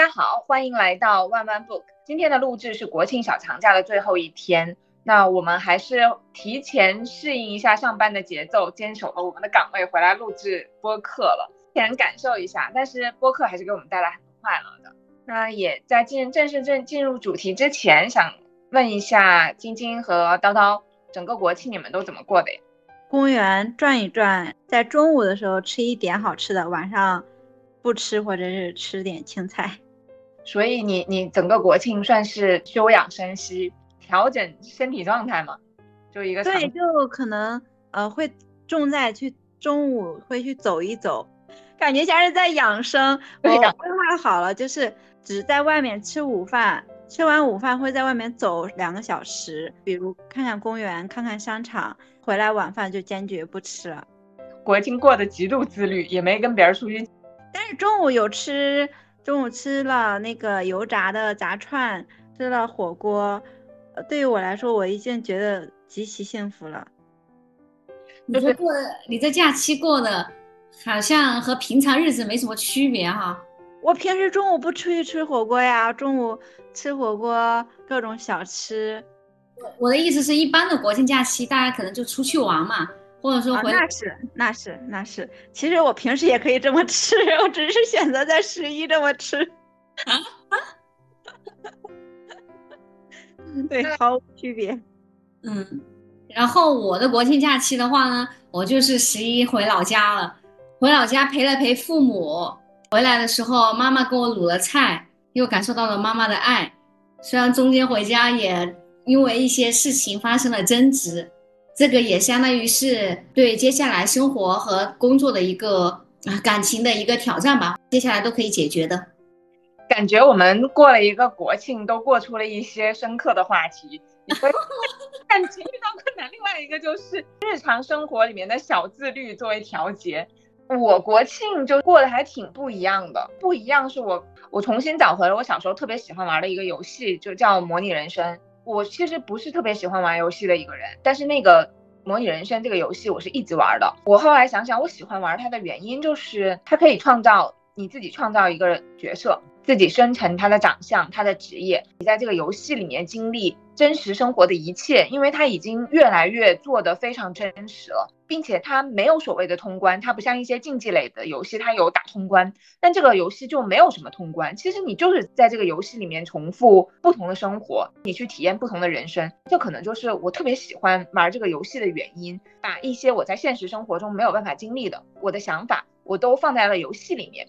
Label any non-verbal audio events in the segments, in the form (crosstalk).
大家好，欢迎来到万万 book。今天的录制是国庆小长假的最后一天，那我们还是提前适应一下上班的节奏，坚守了我们的岗位，回来录制播客了，先感受一下。但是播客还是给我们带来很多快乐的。那也在进正式正进入主题之前，想问一下晶晶和叨叨，整个国庆你们都怎么过的呀？公园转一转，在中午的时候吃一点好吃的，晚上不吃或者是吃点青菜。所以你你整个国庆算是休养生息、调整身体状态嘛？就一个对，就可能呃会重在去中午会去走一走，感觉像是在养生。(laughs) 我规划好了，就是只在外面吃午饭，吃完午饭会在外面走两个小时，比如看看公园、看看商场，回来晚饭就坚决不吃了。国庆过得极度自律，也没跟别人出去，但是中午有吃。中午吃了那个油炸的炸串，吃了火锅，呃，对于我来说，我已经觉得极其幸福了。你这过，你这假期过的，好像和平常日子没什么区别哈。我平时中午不出去吃火锅呀，中午吃火锅，各种小吃。我的意思是一般的国庆假期，大家可能就出去玩嘛。或者说回，那是那是那是，其实我平时也可以这么吃，我只是选择在十一这么吃。对，毫无区别。嗯，然后我的国庆假期的话呢，我就是十一回老家了，回老家陪了陪父母。回来的时候，妈妈给我卤了菜，又感受到了妈妈的爱。虽然中间回家也因为一些事情发生了争执。这个也相当于是对接下来生活和工作的一个啊感情的一个挑战吧，接下来都可以解决的。感觉我们过了一个国庆，都过出了一些深刻的话题。感情遇到困难，另外一个就是日常生活里面的小自律作为调节。我国庆就过得还挺不一样的，不一样是我我重新找回了我小时候特别喜欢玩的一个游戏，就叫模拟人生。我其实不是特别喜欢玩游戏的一个人，但是那个模拟人生这个游戏我是一直玩的。我后来想想，我喜欢玩它的原因就是它可以创造你自己创造一个角色。自己生成他的长相，他的职业，你在这个游戏里面经历真实生活的一切，因为他已经越来越做得非常真实了，并且他没有所谓的通关，它不像一些竞技类的游戏，它有打通关，但这个游戏就没有什么通关，其实你就是在这个游戏里面重复不同的生活，你去体验不同的人生，这可能就是我特别喜欢玩这个游戏的原因，把一些我在现实生活中没有办法经历的我的想法，我都放在了游戏里面。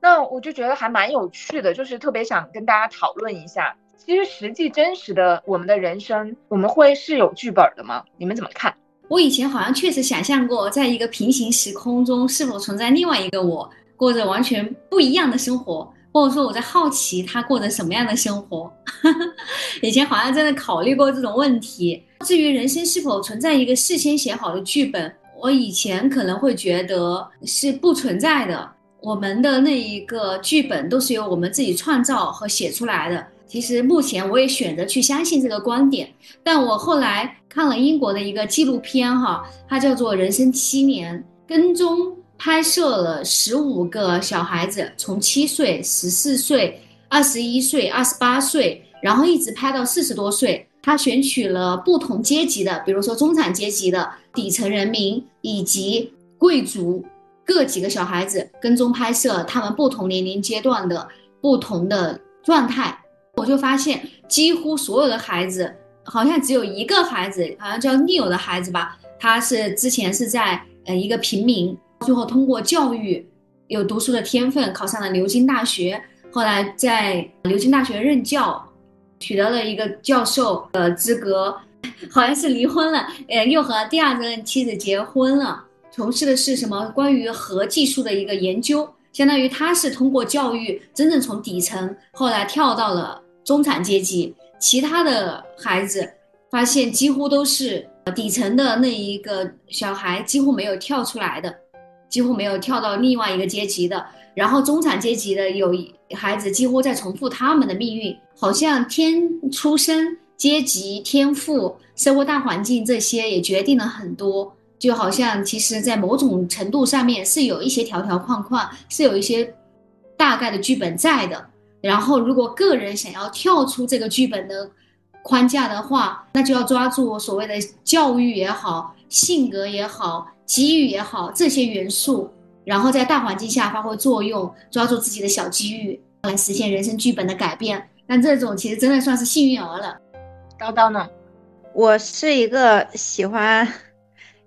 那我就觉得还蛮有趣的，就是特别想跟大家讨论一下，其实实际真实的我们的人生，我们会是有剧本的吗？你们怎么看？我以前好像确实想象过，在一个平行时空中是否存在另外一个我，过着完全不一样的生活，或者说我在好奇他过着什么样的生活。(laughs) 以前好像真的考虑过这种问题。至于人生是否存在一个事先写好的剧本，我以前可能会觉得是不存在的。我们的那一个剧本都是由我们自己创造和写出来的。其实目前我也选择去相信这个观点，但我后来看了英国的一个纪录片，哈，它叫做《人生七年》，跟踪拍摄了十五个小孩子，从七岁、十四岁、二十一岁、二十八岁，然后一直拍到四十多岁。他选取了不同阶级的，比如说中产阶级的、底层人民以及贵族。各几个小孩子跟踪拍摄他们不同年龄阶段的不同的状态，我就发现几乎所有的孩子，好像只有一个孩子，好像叫 Neil 的孩子吧，他是之前是在呃一个平民，最后通过教育有读书的天分，考上了牛津大学，后来在牛津大学任教，取得了一个教授的资格，(laughs) 好像是离婚了，呃，又和第二任妻子结婚了。从事的是什么关于核技术的一个研究，相当于他是通过教育真正从底层后来跳到了中产阶级。其他的孩子发现几乎都是底层的那一个小孩，几乎没有跳出来的，几乎没有跳到另外一个阶级的。然后中产阶级的有孩子几乎在重复他们的命运，好像天出生、阶级、天赋、社会大环境这些也决定了很多。就好像其实，在某种程度上面是有一些条条框框，是有一些大概的剧本在的。然后，如果个人想要跳出这个剧本的框架的话，那就要抓住所谓的教育也好、性格也好、机遇也好这些元素，然后在大环境下发挥作用，抓住自己的小机遇来实现人生剧本的改变。但这种其实真的算是幸运儿了。叨叨呢？我是一个喜欢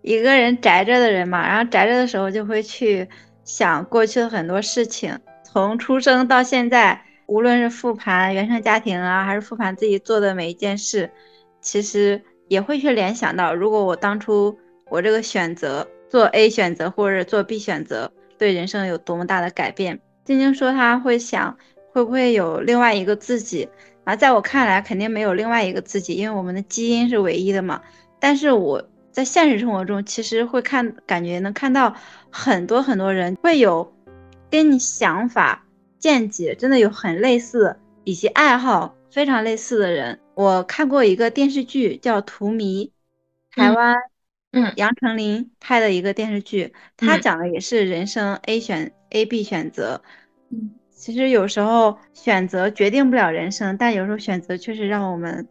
一个人宅着的人嘛，然后宅着的时候就会去想过去的很多事情，从出生到现在。无论是复盘原生家庭啊，还是复盘自己做的每一件事，其实也会去联想到，如果我当初我这个选择做 A 选择或者做 B 选择，对人生有多么大的改变。晶晶说他会想，会不会有另外一个自己啊？在我看来，肯定没有另外一个自己，因为我们的基因是唯一的嘛。但是我在现实生活中，其实会看，感觉能看到很多很多人会有跟你想法。见解真的有很类似，以及爱好非常类似的人。我看过一个电视剧叫《荼蘼》，台湾，嗯，杨丞琳拍的一个电视剧，他讲的也是人生 A 选 A B 选择。嗯，其实有时候选择决定不了人生，但有时候选择确实让我们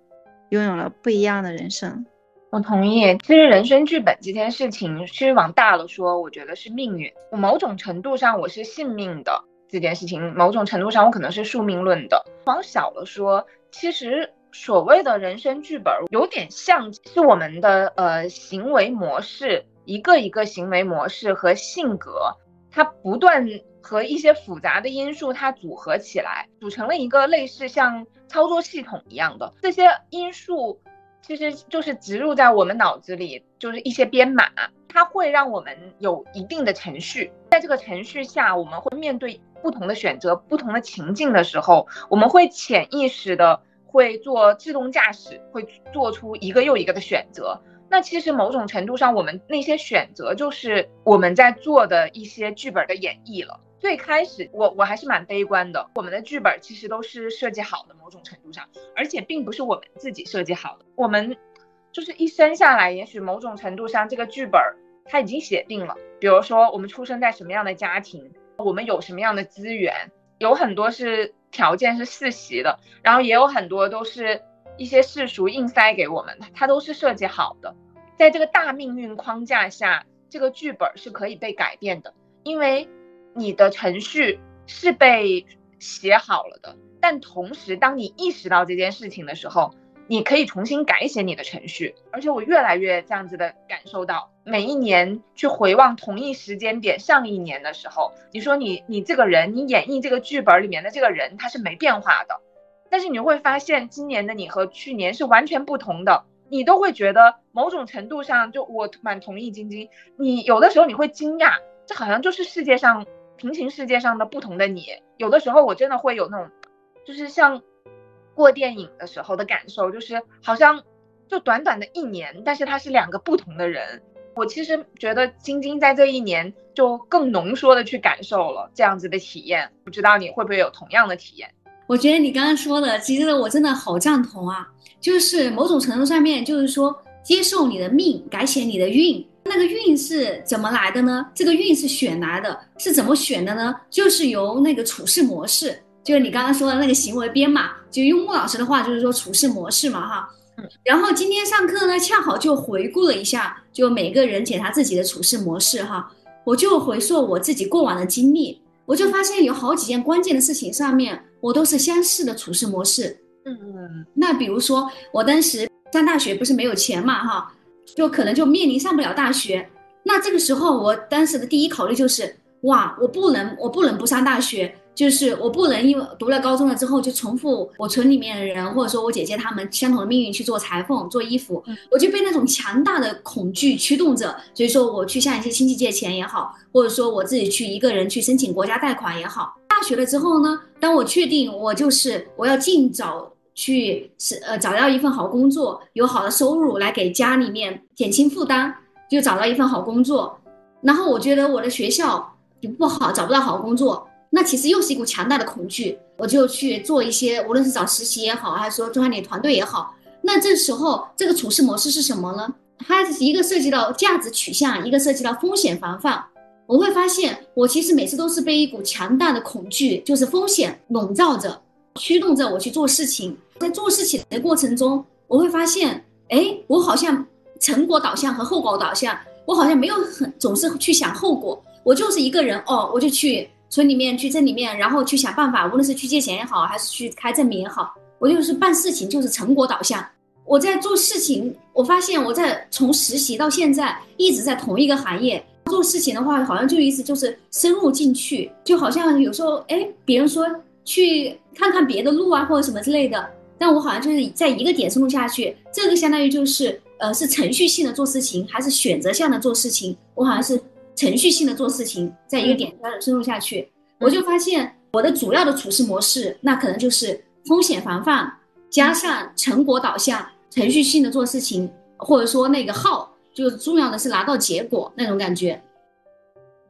拥有了不一样的人生。我同意，其实人生剧本这件事情，其实往大了说，我觉得是命运。我某种程度上我是信命的。这件事情某种程度上，我可能是宿命论的。往小了说，其实所谓的人生剧本，有点像是我们的呃行为模式，一个一个行为模式和性格，它不断和一些复杂的因素它组合起来，组成了一个类似像操作系统一样的。这些因素其实就是植入在我们脑子里，就是一些编码，它会让我们有一定的程序，在这个程序下，我们会面对。不同的选择，不同的情境的时候，我们会潜意识的会做自动驾驶，会做出一个又一个的选择。那其实某种程度上，我们那些选择就是我们在做的一些剧本的演绎了。最开始，我我还是蛮悲观的。我们的剧本其实都是设计好的，某种程度上，而且并不是我们自己设计好的。我们就是一生下来，也许某种程度上这个剧本它已经写定了。比如说，我们出生在什么样的家庭。我们有什么样的资源？有很多是条件是世袭的，然后也有很多都是一些世俗硬塞给我们的，它都是设计好的。在这个大命运框架下，这个剧本是可以被改变的，因为你的程序是被写好了的。但同时，当你意识到这件事情的时候，你可以重新改写你的程序，而且我越来越这样子的感受到，每一年去回望同一时间点上一年的时候，你说你你这个人，你演绎这个剧本里面的这个人他是没变化的，但是你会发现今年的你和去年是完全不同的，你都会觉得某种程度上就我蛮同意晶晶，你有的时候你会惊讶，这好像就是世界上平行世界上的不同的你，有的时候我真的会有那种，就是像。过电影的时候的感受就是，好像就短短的一年，但是他是两个不同的人。我其实觉得晶晶在这一年就更浓缩的去感受了这样子的体验，不知道你会不会有同样的体验？我觉得你刚刚说的，其实我真的好赞同啊，就是某种程度上面，就是说接受你的命，改写你的运。那个运是怎么来的呢？这个运是选来的，是怎么选的呢？就是由那个处事模式。就是你刚刚说的那个行为编码，就用穆老师的话，就是说处事模式嘛，哈。然后今天上课呢，恰好就回顾了一下，就每个人检查自己的处事模式，哈。我就回溯我自己过往的经历，我就发现有好几件关键的事情上面，我都是相似的处事模式。嗯嗯。那比如说，我当时上大学不是没有钱嘛，哈，就可能就面临上不了大学。那这个时候，我当时的第一考虑就是，哇，我不能，我不能不上大学。就是我不能因为读了高中了之后就重复我村里面的人，或者说我姐姐他们相同的命运去做裁缝、做衣服，我就被那种强大的恐惧驱动着。所以说我去向一些亲戚借钱也好，或者说我自己去一个人去申请国家贷款也好。大学了之后呢，当我确定我就是我要尽早去是呃找到一份好工作，有好的收入来给家里面减轻负担，就找到一份好工作。然后我觉得我的学校不好，找不到好工作。那其实又是一股强大的恐惧，我就去做一些，无论是找实习也好，还是说专业点团队也好。那这时候这个处事模式是什么呢？它是一个涉及到价值取向，一个涉及到风险防范。我会发现，我其实每次都是被一股强大的恐惧，就是风险笼罩着。驱动着我去做事情。在做事情的过程中，我会发现，哎，我好像成果导向和后果导向，我好像没有很总是去想后果。我就是一个人哦，我就去村里面去镇里面，然后去想办法，无论是去借钱也好，还是去开证明也好，我就是办事情就是成果导向。我在做事情，我发现我在从实习到现在一直在同一个行业做事情的话，好像就意思就是深入进去，就好像有时候哎，别人说去看看别的路啊或者什么之类的。但我好像就是在一个点深入下去，这个相当于就是，呃，是程序性的做事情，还是选择性的做事情？我好像是程序性的做事情，在一个点深入下去，我就发现我的主要的处事模式，那可能就是风险防范加上成果导向，程序性的做事情，或者说那个号，就重要的是拿到结果那种感觉。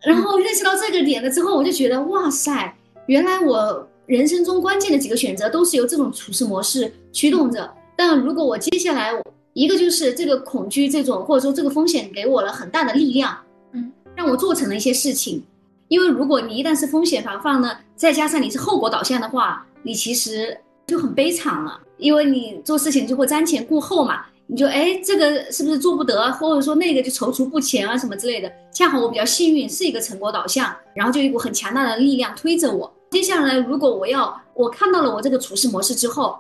然后认识到这个点了之后，我就觉得哇塞，原来我。人生中关键的几个选择都是由这种处事模式驱动着。但如果我接下来一个就是这个恐惧这种或者说这个风险给我了很大的力量，嗯，让我做成了一些事情。因为如果你一旦是风险防范呢，再加上你是后果导向的话，你其实就很悲惨了。因为你做事情就会瞻前顾后嘛，你就哎这个是不是做不得，或者说那个就踌躇不前啊什么之类的。恰好我比较幸运是一个成果导向，然后就一股很强大的力量推着我。接下来，如果我要我看到了我这个处事模式之后，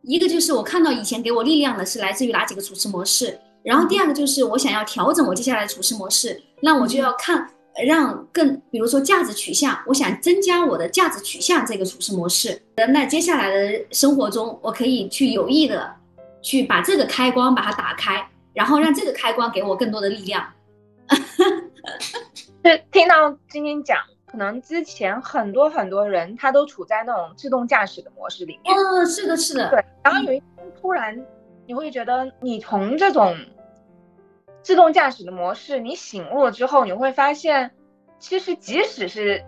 一个就是我看到以前给我力量的是来自于哪几个处事模式，然后第二个就是我想要调整我接下来的处事模式，那我就要看让更，比如说价值取向，我想增加我的价值取向这个处事模式。那接下来的生活中，我可以去有意的去把这个开关把它打开，然后让这个开关给我更多的力量。(laughs) 是听到晶晶讲。可能之前很多很多人他都处在那种自动驾驶的模式里面。嗯，是的，是的。对，然后有一天突然你会觉得，你从这种自动驾驶的模式你醒悟了之后，你会发现，其实即使是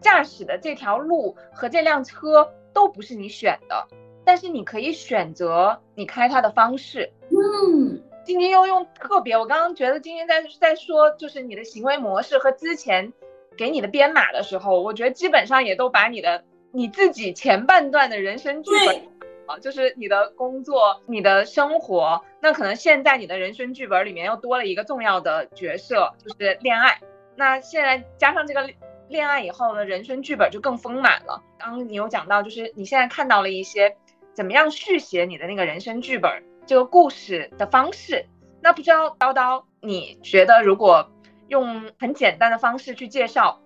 驾驶的这条路和这辆车都不是你选的，但是你可以选择你开它的方式。嗯，今天又用特别，我刚刚觉得今天在在说，就是你的行为模式和之前。给你的编码的时候，我觉得基本上也都把你的你自己前半段的人生剧本啊，就是你的工作、你的生活，那可能现在你的人生剧本里面又多了一个重要的角色，就是恋爱。那现在加上这个恋爱以后的人生剧本就更丰满了。刚刚你有讲到，就是你现在看到了一些怎么样续写你的那个人生剧本这个故事的方式。那不知道叨叨，你觉得如果？用很简单的方式去介绍，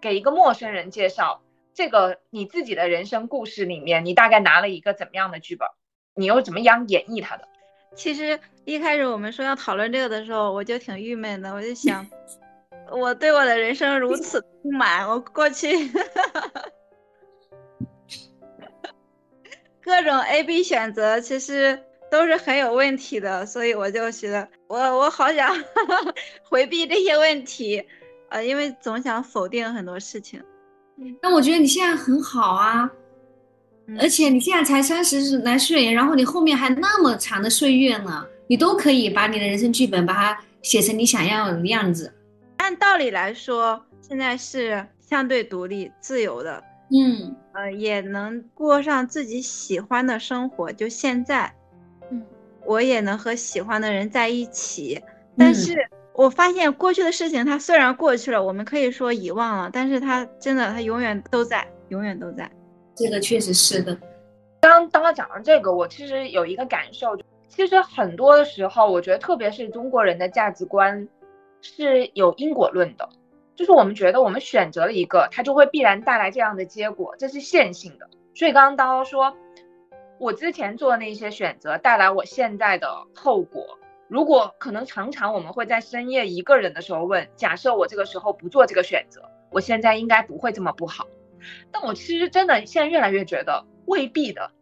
给一个陌生人介绍这个你自己的人生故事里面，你大概拿了一个怎么样的剧本？你又怎么样演绎它的？其实一开始我们说要讨论这个的时候，我就挺郁闷的，我就想，(laughs) 我对我的人生如此不满，我过去 (laughs) (laughs) 各种 A、B 选择，其实。都是很有问题的，所以我就觉得我我好想 (laughs) 回避这些问题，呃，因为总想否定很多事情。那我觉得你现在很好啊，而且你现在才三十来岁，然后你后面还那么长的岁月呢，你都可以把你的人生剧本把它写成你想要的样子。按道理来说，现在是相对独立、自由的，嗯，呃，也能过上自己喜欢的生活。就现在。我也能和喜欢的人在一起，但是我发现过去的事情，它虽然过去了，我们可以说遗忘了，但是它真的，它永远都在，永远都在。这个确实是的。刚刚刚讲到这个，我其实有一个感受，其实很多的时候，我觉得特别是中国人的价值观是有因果论的，就是我们觉得我们选择了一个，它就会必然带来这样的结果，这是线性的。所以刚刚刀说。我之前做的那些选择带来我现在的后果。如果可能，常常我们会在深夜一个人的时候问：假设我这个时候不做这个选择，我现在应该不会这么不好。但我其实真的现在越来越觉得未必的，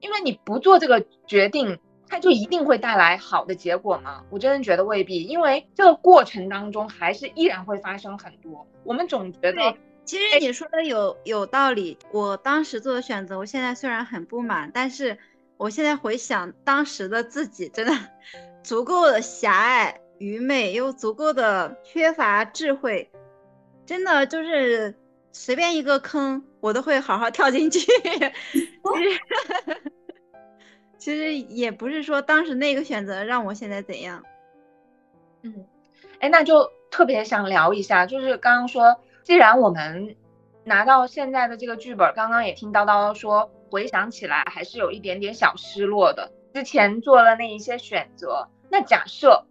因为你不做这个决定，它就一定会带来好的结果吗？我真的觉得未必，因为这个过程当中还是依然会发生很多。我们总觉得。其实你说的有有道理，我当时做的选择，我现在虽然很不满，但是我现在回想当时的自己，真的足够的狭隘、愚昧，又足够的缺乏智慧，真的就是随便一个坑我都会好好跳进去。(laughs) 其实也不是说当时那个选择让我现在怎样。嗯，哎，那就特别想聊一下，就是刚刚说，既然我们拿到现在的这个剧本，刚刚也听叨叨说，回想起来还是有一点点小失落的。之前做了那一些选择，那假设，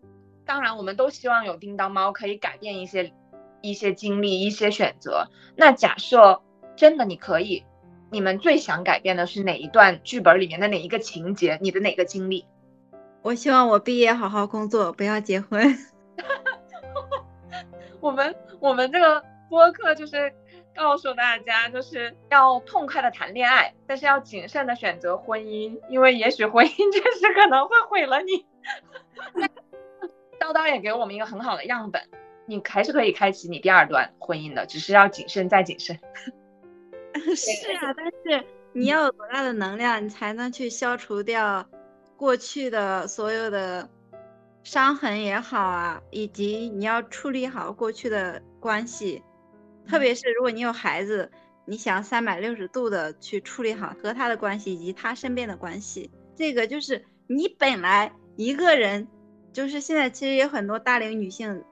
当然我们都希望有叮当猫可以改变一些一些经历、一些选择。那假设真的你可以，你们最想改变的是哪一段剧本里面的哪一个情节？你的哪个经历？我希望我毕业好好工作，不要结婚。(laughs) 我们我们这个播客就是告诉大家，就是要痛快的谈恋爱，但是要谨慎的选择婚姻，因为也许婚姻 (laughs) 确实可能会毁了你。叨叨也给我们一个很好的样本，你还是可以开启你第二段婚姻的，只是要谨慎再谨慎。(laughs) 是啊，但是你要有多大的能量，你才能去消除掉过去的所有的。伤痕也好啊，以及你要处理好过去的关系，特别是如果你有孩子，你想三百六十度的去处理好和他的关系以及他身边的关系。这个就是你本来一个人，就是现在其实有很多大龄女性、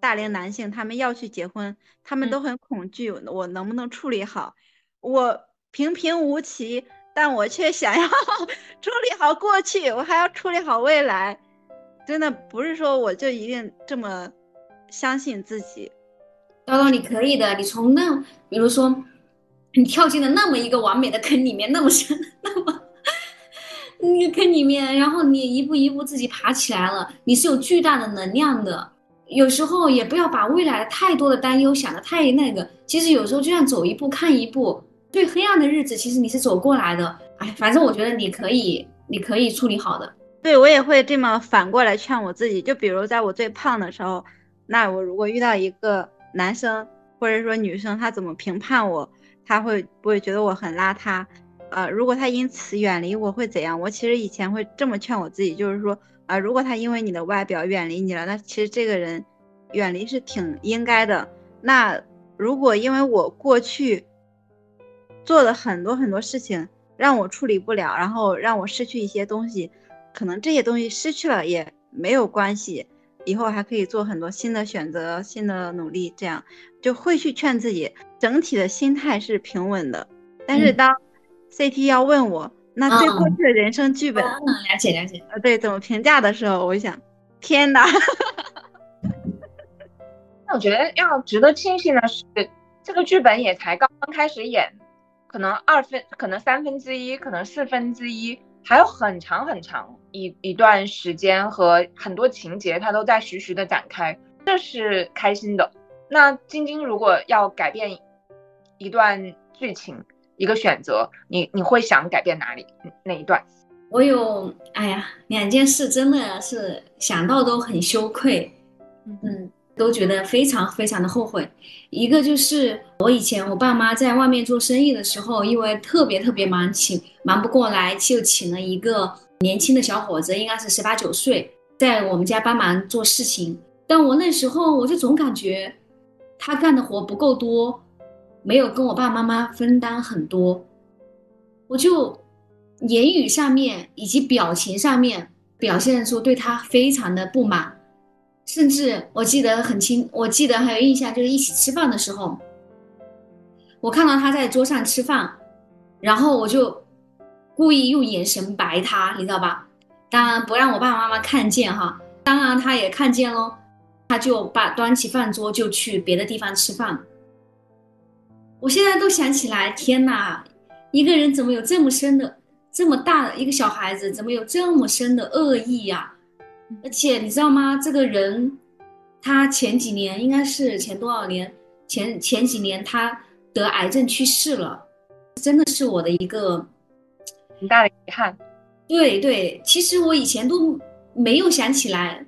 大龄男性，他们要去结婚，他们都很恐惧，我能不能处理好？我平平无奇，但我却想要 (laughs) 处理好过去，我还要处理好未来。真的不是说我就一定这么相信自己，叨叨你可以的。你从那，比如说，你跳进了那么一个完美的坑里面，那么深，(laughs) 那么那个坑里面，然后你一步一步自己爬起来了，你是有巨大的能量的。有时候也不要把未来的太多的担忧想的太那个，其实有时候就像走一步看一步。最黑暗的日子，其实你是走过来的。哎，反正我觉得你可以，你可以处理好的。对我也会这么反过来劝我自己，就比如在我最胖的时候，那我如果遇到一个男生或者说女生，他怎么评判我，他会不会觉得我很邋遢？呃，如果他因此远离我会怎样？我其实以前会这么劝我自己，就是说，啊，如果他因为你的外表远离你了，那其实这个人远离是挺应该的。那如果因为我过去做了很多很多事情让我处理不了，然后让我失去一些东西。可能这些东西失去了也没有关系，以后还可以做很多新的选择、新的努力，这样就会去劝自己，整体的心态是平稳的。但是当 CT 要问我那对过去的人生剧本，了解了解，呃，对怎么评价的时候，我想，天哪！(laughs) 那我觉得要值得庆幸的是，这个剧本也才刚刚开始演，可能二分，可能三分之一，可能四分之一。还有很长很长一一段时间和很多情节，它都在徐徐的展开，这是开心的。那晶晶如果要改变一段剧情，一个选择，你你会想改变哪里哪一段？我有，哎呀，两件事真的是想到都很羞愧，嗯。都觉得非常非常的后悔，一个就是我以前我爸妈在外面做生意的时候，因为特别特别忙，请忙不过来，就请了一个年轻的小伙子，应该是十八九岁，在我们家帮忙做事情。但我那时候我就总感觉他干的活不够多，没有跟我爸妈妈分担很多，我就言语上面以及表情上面表现出对他非常的不满。甚至我记得很清，我记得还有印象，就是一起吃饭的时候，我看到他在桌上吃饭，然后我就故意用眼神白他，你知道吧？当然不让我爸爸妈妈看见哈，当然他也看见喽，他就把端起饭桌就去别的地方吃饭。我现在都想起来，天哪，一个人怎么有这么深的、这么大的一个小孩子，怎么有这么深的恶意呀？而且你知道吗？这个人，他前几年应该是前多少年？前前几年他得癌症去世了，真的是我的一个很大的遗憾。对对，其实我以前都没有想起来，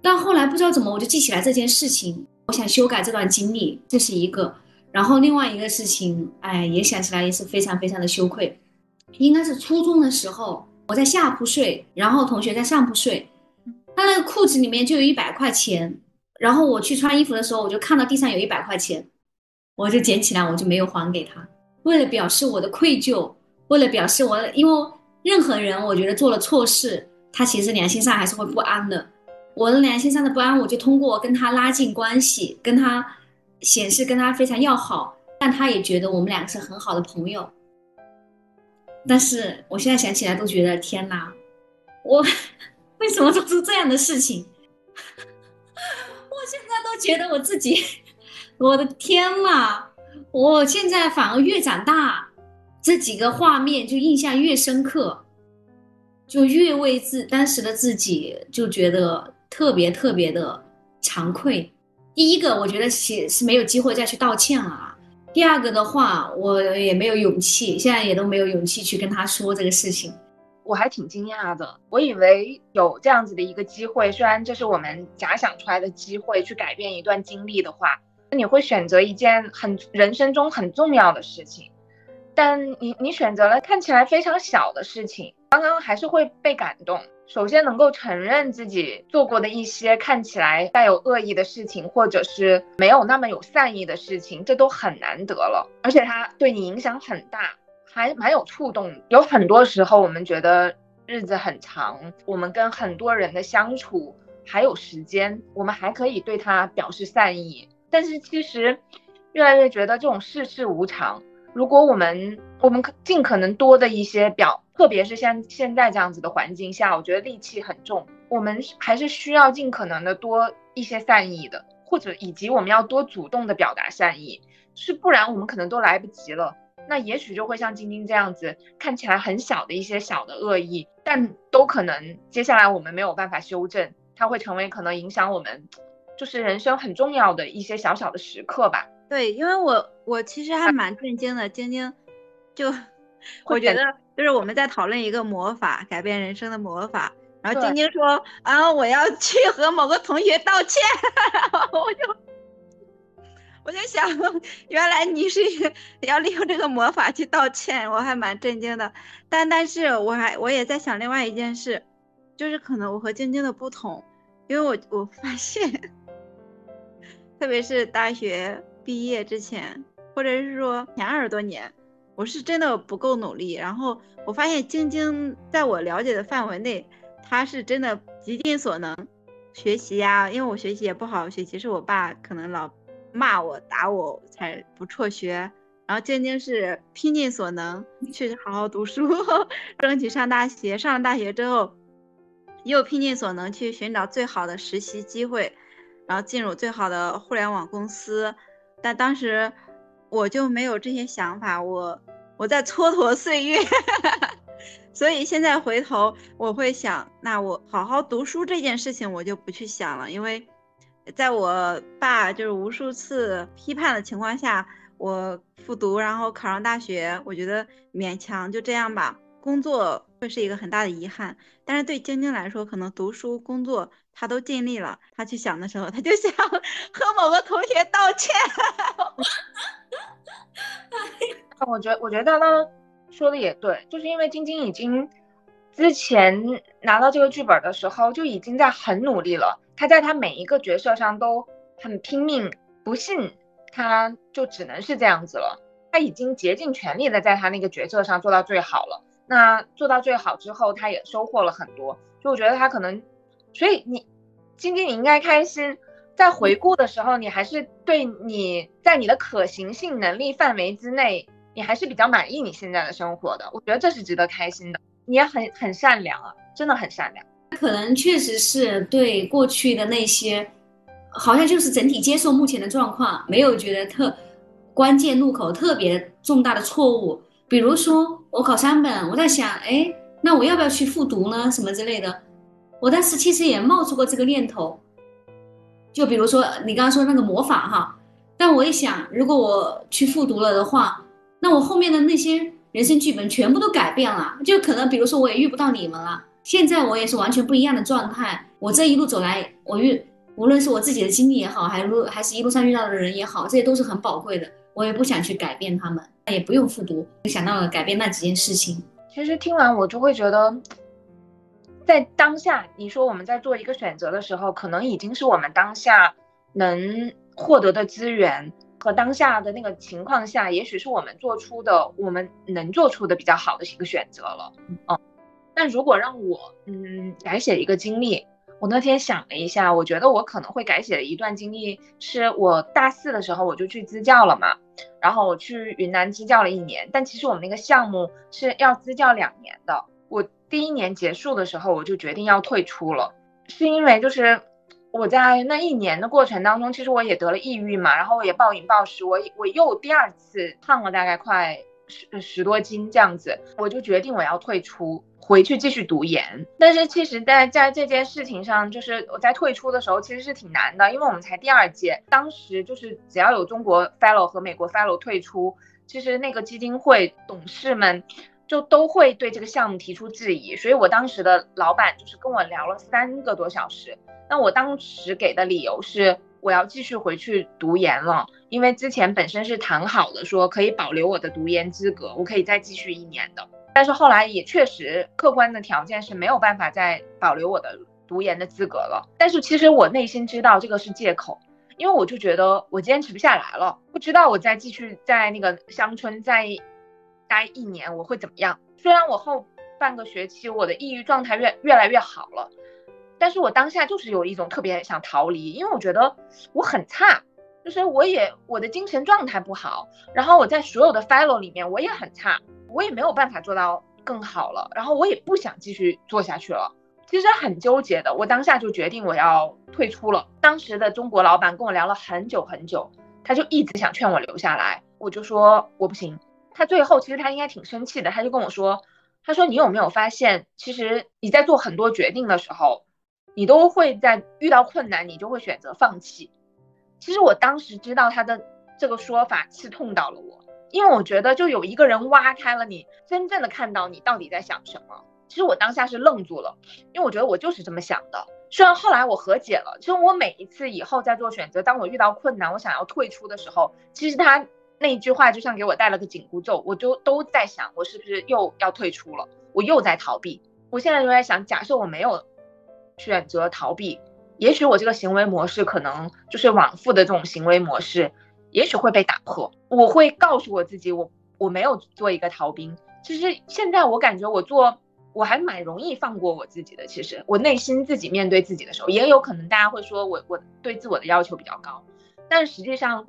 但后来不知道怎么我就记起来这件事情。我想修改这段经历，这是一个。然后另外一个事情，哎，也想起来也是非常非常的羞愧。应该是初中的时候，我在下铺睡，然后同学在上铺睡。他那个裤子里面就有一百块钱，然后我去穿衣服的时候，我就看到地上有一百块钱，我就捡起来，我就没有还给他。为了表示我的愧疚，为了表示我，因为任何人，我觉得做了错事，他其实良心上还是会不安的。我的良心上的不安，我就通过跟他拉近关系，跟他显示跟他非常要好，但他也觉得我们两个是很好的朋友。但是我现在想起来都觉得天哪，我为什么做出这样的事情？(laughs) 我现在都觉得我自己，(laughs) 我的天呐！我现在反而越长大，这几个画面就印象越深刻，就越为自当时的自己就觉得特别特别的惭愧。第一个，我觉得是是没有机会再去道歉了；第二个的话，我也没有勇气，现在也都没有勇气去跟他说这个事情。我还挺惊讶的，我以为有这样子的一个机会，虽然这是我们假想出来的机会，去改变一段经历的话。你会选择一件很人生中很重要的事情，但你你选择了看起来非常小的事情，刚刚还是会被感动。首先能够承认自己做过的一些看起来带有恶意的事情，或者是没有那么有善意的事情，这都很难得了。而且它对你影响很大，还蛮有触动。有很多时候我们觉得日子很长，我们跟很多人的相处还有时间，我们还可以对他表示善意。但是其实，越来越觉得这种世事无常。如果我们我们尽可能多的一些表，特别是像现在这样子的环境下，我觉得戾气很重。我们还是需要尽可能的多一些善意的，或者以及我们要多主动的表达善意，是不然我们可能都来不及了。那也许就会像晶晶这样子，看起来很小的一些小的恶意，但都可能接下来我们没有办法修正，它会成为可能影响我们。就是人生很重要的一些小小的时刻吧。对，因为我我其实还蛮震惊的，晶晶，就我觉得就是我们在讨论一个魔法改变人生的魔法，然后晶晶说啊，我要去和某个同学道歉，(laughs) 我就我就想，(laughs) 原来你是 (laughs) 要利用这个魔法去道歉，我还蛮震惊的。但但是我还我也在想另外一件事，就是可能我和晶晶的不同，因为我我发现。特别是大学毕业之前，或者是说前二十多年，我是真的不够努力。然后我发现晶晶在我了解的范围内，她是真的极尽所能学习呀。因为我学习也不好，学习是我爸可能老骂我打我才不辍学。然后晶晶是拼尽所能 (laughs) 去好好读书，(laughs) 争取上大学。上了大学之后，又拼尽所能去寻找最好的实习机会。然后进入最好的互联网公司，但当时我就没有这些想法，我我在蹉跎岁月，(laughs) 所以现在回头我会想，那我好好读书这件事情我就不去想了，因为在我爸就是无数次批判的情况下，我复读，然后考上大学，我觉得勉强就这样吧。工作会是一个很大的遗憾，但是对晶晶来说，可能读书、工作她都尽力了。她去想的时候，她就想 (laughs) 和某个同学道歉。(laughs) 我觉得，我觉得刚刚说的也对，就是因为晶晶已经之前拿到这个剧本的时候就已经在很努力了，他在他每一个角色上都很拼命。不信，他就只能是这样子了。他已经竭尽全力的在他那个角色上做到最好了。那做到最好之后，他也收获了很多。就我觉得他可能，所以你，晶晶你应该开心。在回顾的时候，你还是对你在你的可行性能力范围之内，你还是比较满意你现在的生活的。我觉得这是值得开心的。你也很很善良啊，真的很善良。可能确实是对过去的那些，好像就是整体接受目前的状况，没有觉得特关键路口特别重大的错误。比如说我考三本，我在想，哎，那我要不要去复读呢？什么之类的。我当时其实也冒出过这个念头。就比如说你刚刚说那个魔法哈，但我一想，如果我去复读了的话，那我后面的那些人生剧本全部都改变了，就可能比如说我也遇不到你们了。现在我也是完全不一样的状态。我这一路走来，我遇无论是我自己的经历也好，还路还是一路上遇到的人也好，这些都是很宝贵的。我也不想去改变他们。也不用复读，就想到了改变那几件事情。其实听完我就会觉得，在当下，你说我们在做一个选择的时候，可能已经是我们当下能获得的资源和当下的那个情况下，也许是我们做出的我们能做出的比较好的一个选择了。嗯，但如果让我嗯改写一个经历，我那天想了一下，我觉得我可能会改写的一段经历是我大四的时候我就去支教了嘛，然后我去云南支教了一年，但其实我们那个项目是要支教两年的，我第一年结束的时候我就决定要退出了，是因为就是。我在那一年的过程当中，其实我也得了抑郁嘛，然后我也暴饮暴食，我我又第二次胖了大概快十十多斤这样子，我就决定我要退出，回去继续读研。但是其实，在在这件事情上，就是我在退出的时候其实是挺难的，因为我们才第二届，当时就是只要有中国 fellow 和美国 fellow 退出，其实那个基金会董事们就都会对这个项目提出质疑，所以我当时的老板就是跟我聊了三个多小时。那我当时给的理由是，我要继续回去读研了，因为之前本身是谈好的，说可以保留我的读研资格，我可以再继续一年的。但是后来也确实客观的条件是没有办法再保留我的读研的资格了。但是其实我内心知道这个是借口，因为我就觉得我坚持不下来了，不知道我再继续在那个乡村再待一年我会怎么样。虽然我后半个学期我的抑郁状态越越来越好了。但是我当下就是有一种特别想逃离，因为我觉得我很差，就是我也我的精神状态不好，然后我在所有的 fellow 里面我也很差，我也没有办法做到更好了，然后我也不想继续做下去了，其实很纠结的。我当下就决定我要退出了。当时的中国老板跟我聊了很久很久，他就一直想劝我留下来，我就说我不行。他最后其实他应该挺生气的，他就跟我说，他说你有没有发现，其实你在做很多决定的时候。你都会在遇到困难，你就会选择放弃。其实我当时知道他的这个说法刺痛到了我，因为我觉得就有一个人挖开了你真正的看到你到底在想什么。其实我当下是愣住了，因为我觉得我就是这么想的。虽然后来我和解了，其实我每一次以后在做选择，当我遇到困难，我想要退出的时候，其实他那一句话就像给我带了个紧箍咒，我就都在想，我是不是又要退出了？我又在逃避。我现在就在想，假设我没有。选择逃避，也许我这个行为模式可能就是往复的这种行为模式，也许会被打破。我会告诉我自己，我我没有做一个逃兵。其实现在我感觉我做，我还蛮容易放过我自己的。其实我内心自己面对自己的时候，也有可能大家会说我我对自我的要求比较高，但实际上，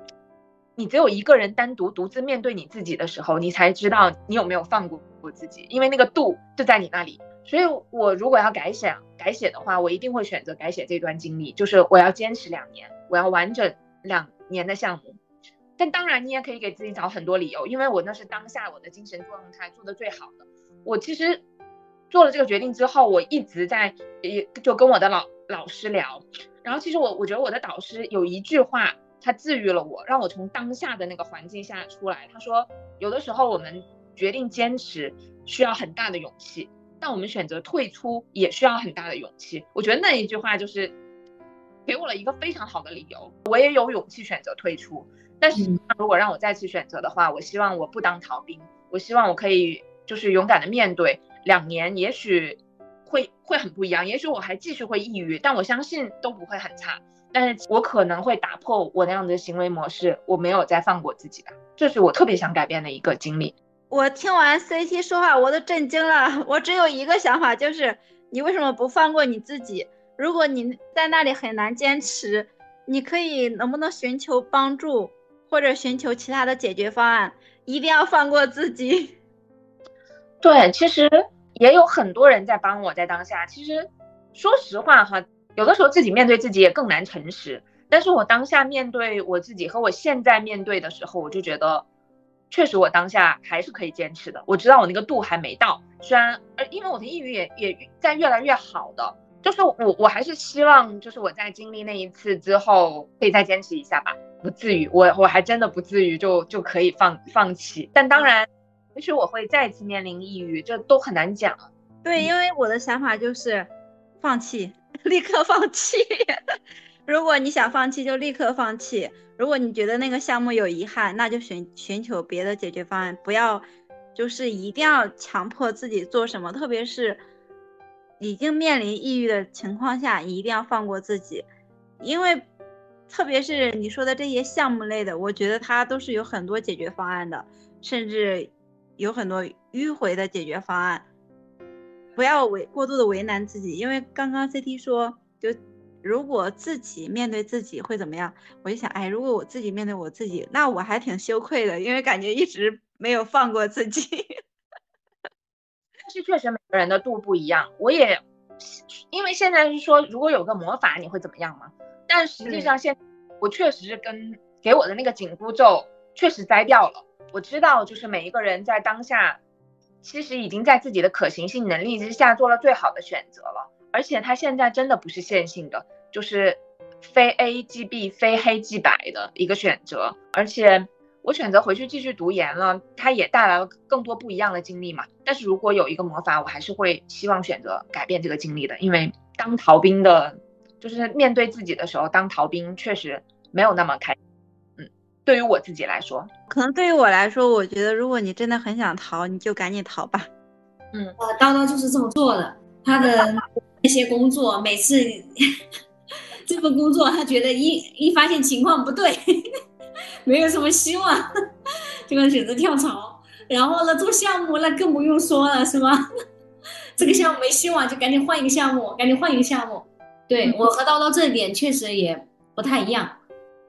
你只有一个人单独独自面对你自己的时候，你才知道你有没有放过我自己，因为那个度就在你那里。所以，我如果要改写改写的话，我一定会选择改写这段经历，就是我要坚持两年，我要完整两年的项目。但当然，你也可以给自己找很多理由，因为我那是当下我的精神状态做的最好的。我其实做了这个决定之后，我一直在也就跟我的老老师聊，然后其实我我觉得我的导师有一句话，他治愈了我，让我从当下的那个环境下出来。他说，有的时候我们决定坚持需要很大的勇气。但我们选择退出也需要很大的勇气。我觉得那一句话就是给我了一个非常好的理由，我也有勇气选择退出。但是如果让我再次选择的话，我希望我不当逃兵，我希望我可以就是勇敢的面对两年，也许会会很不一样，也许我还继续会抑郁，但我相信都不会很差。但是我可能会打破我那样的行为模式，我没有再放过自己吧，这是我特别想改变的一个经历。我听完 CT 说话，我都震惊了。(laughs) 我只有一个想法，就是你为什么不放过你自己？如果你在那里很难坚持，你可以能不能寻求帮助，或者寻求其他的解决方案？一定要放过自己。对，其实也有很多人在帮我，在当下。其实说实话哈，有的时候自己面对自己也更难诚实。但是我当下面对我自己和我现在面对的时候，我就觉得。确实，我当下还是可以坚持的。我知道我那个度还没到，虽然呃，因为我的抑郁也也在越来越好的，就是我我还是希望，就是我在经历那一次之后，可以再坚持一下吧。不至于，我我还真的不至于就就可以放放弃。但当然，也许我会再次面临抑郁，这都很难讲。对，因为我的想法就是放弃，(laughs) 立刻放弃。(laughs) 如果你想放弃，就立刻放弃。如果你觉得那个项目有遗憾，那就寻寻求别的解决方案，不要就是一定要强迫自己做什么，特别是已经面临抑郁的情况下，你一定要放过自己，因为特别是你说的这些项目类的，我觉得它都是有很多解决方案的，甚至有很多迂回的解决方案。不要为过度的为难自己，因为刚刚 CT 说，就如果自己面对自己会怎么样？我就想，哎，如果我自己面对我自己，那我还挺羞愧的，因为感觉一直没有放过自己。但是确实每个人的度不一样，我也因为现在是说，如果有个魔法，你会怎么样吗？但实际上现我确实是跟给我的那个紧箍咒确实摘掉了。我知道，就是每一个人在当下。其实已经在自己的可行性能力之下做了最好的选择了，而且他现在真的不是线性的，就是非 A 即 B，非黑即白的一个选择。而且我选择回去继续读研了，它也带来了更多不一样的经历嘛。但是如果有一个魔法，我还是会希望选择改变这个经历的，因为当逃兵的，就是面对自己的时候，当逃兵确实没有那么开。对于我自己来说，可能对于我来说，我觉得如果你真的很想逃，你就赶紧逃吧。嗯，呃，叨叨就是这么做的。他的那些工作，每次 (laughs) 这份工作，他觉得一一发现情况不对，没有什么希望，就 (laughs) 会选择跳槽。然后呢，做项目那更不用说了，是吗？(laughs) 这个项目没希望，就赶紧换一个项目，赶紧换一个项目。对我和叨叨这一点确实也不太一样。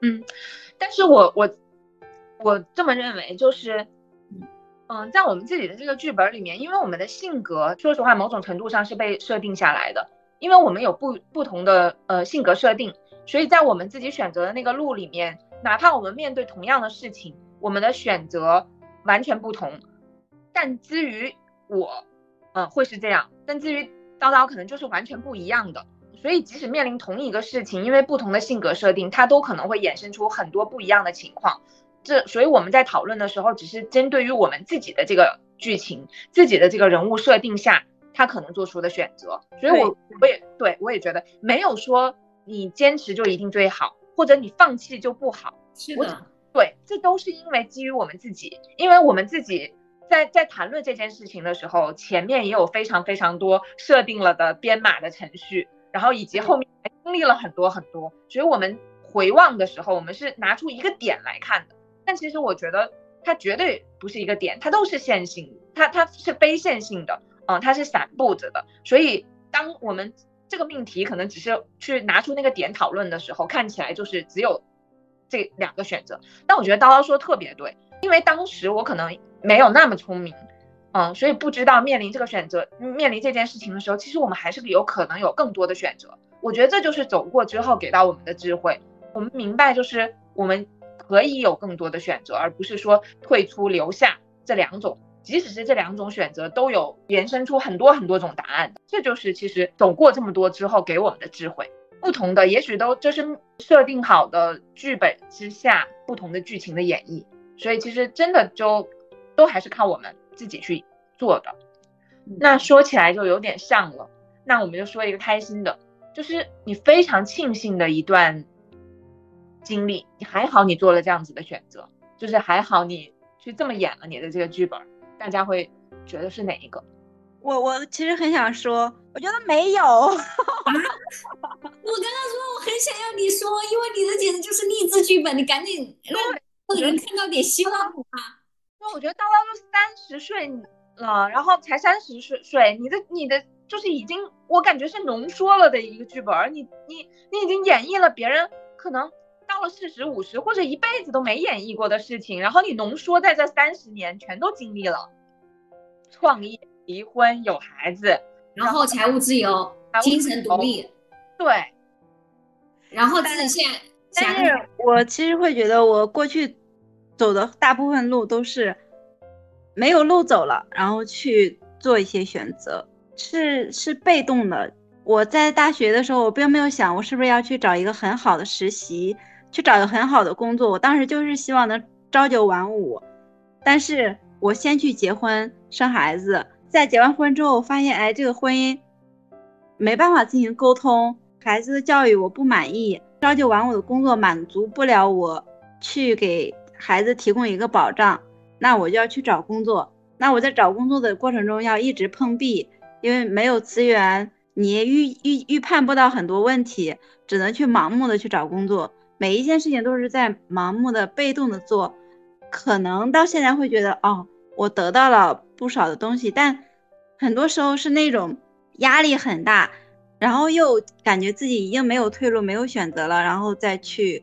嗯。但是我我我这么认为，就是，嗯，在我们自己的这个剧本里面，因为我们的性格，说实话，某种程度上是被设定下来的，因为我们有不不同的呃性格设定，所以在我们自己选择的那个路里面，哪怕我们面对同样的事情，我们的选择完全不同，但至于我，嗯，会是这样，但至于叨叨，可能就是完全不一样的。所以，即使面临同一个事情，因为不同的性格设定，它都可能会衍生出很多不一样的情况。这，所以我们在讨论的时候，只是针对于我们自己的这个剧情、自己的这个人物设定下，他可能做出的选择。所以，我我也对我也觉得没有说你坚持就一定最好，或者你放弃就不好。是的，对，这都是因为基于我们自己，因为我们自己在在谈论这件事情的时候，前面也有非常非常多设定了的编码的程序。然后以及后面还经历了很多很多，所以我们回望的时候，我们是拿出一个点来看的。但其实我觉得它绝对不是一个点，它都是线性，它它是非线性的，嗯，它是散布着的。所以当我们这个命题可能只是去拿出那个点讨论的时候，看起来就是只有这两个选择。但我觉得叨叨说的特别对，因为当时我可能没有那么聪明。嗯，所以不知道面临这个选择，面临这件事情的时候，其实我们还是有可能有更多的选择。我觉得这就是走过之后给到我们的智慧。我们明白，就是我们可以有更多的选择，而不是说退出留下这两种。即使是这两种选择都有延伸出很多很多种答案，这就是其实走过这么多之后给我们的智慧。不同的，也许都就是设定好的剧本之下不同的剧情的演绎。所以其实真的就都还是靠我们。自己去做的，那说起来就有点像了。那我们就说一个开心的，就是你非常庆幸的一段经历。你还好，你做了这样子的选择，就是还好你去这么演了你的这个剧本。大家会觉得是哪一个？我我其实很想说，我觉得没有。(laughs) 我刚刚说我很想要你说，因为你的简直就是励志剧本，你赶紧让人看到点希望啊！我觉得叨叨都三十岁了，然后才三十岁岁，你的你的就是已经，我感觉是浓缩了的一个剧本，你你你已经演绎了别人可能到了四十五十或者一辈子都没演绎过的事情，然后你浓缩在这三十年全都经历了，创业、离婚、有孩子，然后财务自由、精神独立，对，然后自己现在，但是我其实会觉得我过去。走的大部分路都是没有路走了，然后去做一些选择，是是被动的。我在大学的时候，我并没有想我是不是要去找一个很好的实习，去找个很好的工作。我当时就是希望能朝九晚五，但是我先去结婚生孩子，在结完婚之后，发现哎，这个婚姻没办法进行沟通，孩子的教育我不满意，朝九晚五的工作满足不了我去给。孩子提供一个保障，那我就要去找工作。那我在找工作的过程中要一直碰壁，因为没有资源，你预预预判不到很多问题，只能去盲目的去找工作。每一件事情都是在盲目的、被动的做，可能到现在会觉得哦，我得到了不少的东西，但很多时候是那种压力很大，然后又感觉自己已经没有退路、没有选择了，然后再去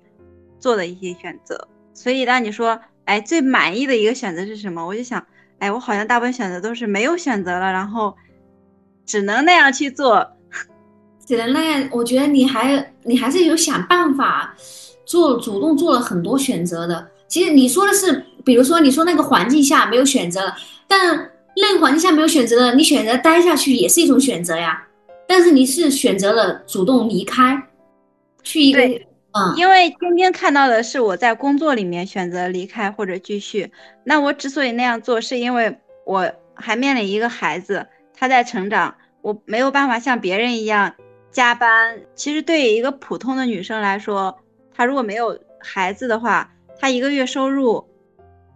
做的一些选择。所以当你说，哎，最满意的一个选择是什么？我就想，哎，我好像大部分选择都是没有选择了，然后只能那样去做。只能那样，我觉得你还你还是有想办法做主动做了很多选择的。其实你说的是，比如说你说那个环境下没有选择，但那个环境下没有选择的，你选择待下去也是一种选择呀。但是你是选择了主动离开，去一个嗯，因为今天看到的是我在工作里面选择离开或者继续。那我之所以那样做，是因为我还面临一个孩子，他在成长，我没有办法像别人一样。加班其实对于一个普通的女生来说，她如果没有孩子的话，她一个月收入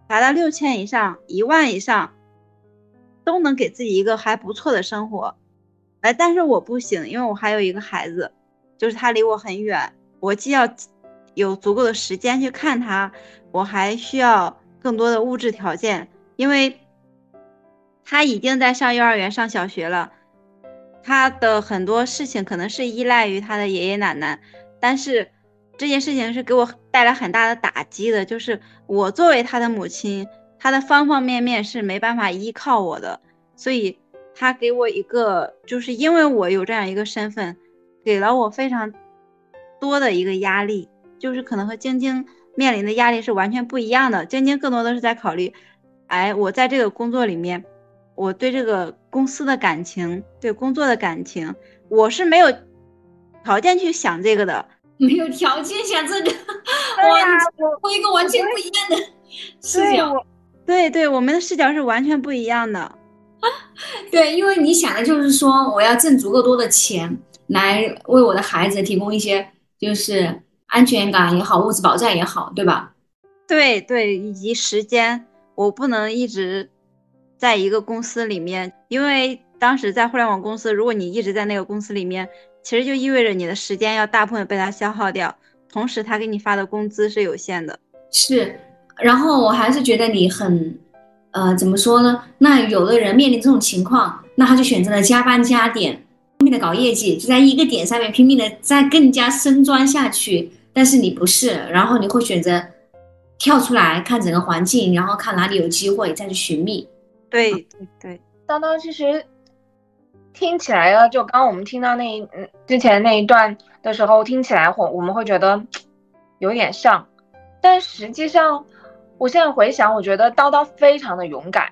达到六千以上、一万以上，都能给自己一个还不错的生活。哎，但是我不行，因为我还有一个孩子，就是他离我很远，我既要有足够的时间去看他，我还需要更多的物质条件，因为他已经在上幼儿园、上小学了。他的很多事情可能是依赖于他的爷爷奶奶，但是这件事情是给我带来很大的打击的。就是我作为他的母亲，他的方方面面是没办法依靠我的，所以他给我一个，就是因为我有这样一个身份，给了我非常多的一个压力，就是可能和晶晶面临的压力是完全不一样的。晶晶更多的是在考虑，哎，我在这个工作里面。我对这个公司的感情，对工作的感情，我是没有条件去想这个的，(laughs) 没有条件想这个，哇，我一个完全不一样的视角，对对，我们的视角是完全不一样的，对，因为你想的就是说，我要挣足够多的钱来为我的孩子提供一些就是安全感也好，物质保障也好，对吧？对对，以及时间，我不能一直。在一个公司里面，因为当时在互联网公司，如果你一直在那个公司里面，其实就意味着你的时间要大部分被他消耗掉，同时他给你发的工资是有限的。是，然后我还是觉得你很，呃，怎么说呢？那有的人面临这种情况，那他就选择了加班加点，拼命的搞业绩，就在一个点上面拼命的再更加深钻下去。但是你不是，然后你会选择跳出来看整个环境，然后看哪里有机会再去寻觅。对对对，当当其实听起来了，就刚刚我们听到那一嗯之前那一段的时候，听起来会我们会觉得有点像，但实际上我现在回想，我觉得叨叨非常的勇敢，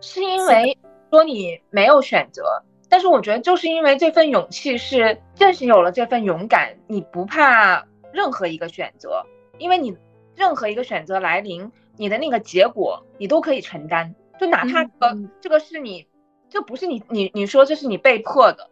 是因为说你没有选择，但是我觉得就是因为这份勇气是正是有了这份勇敢，你不怕任何一个选择，因为你任何一个选择来临，你的那个结果你都可以承担。就哪怕呃，这个是你，这不是你你你说这是你被迫的，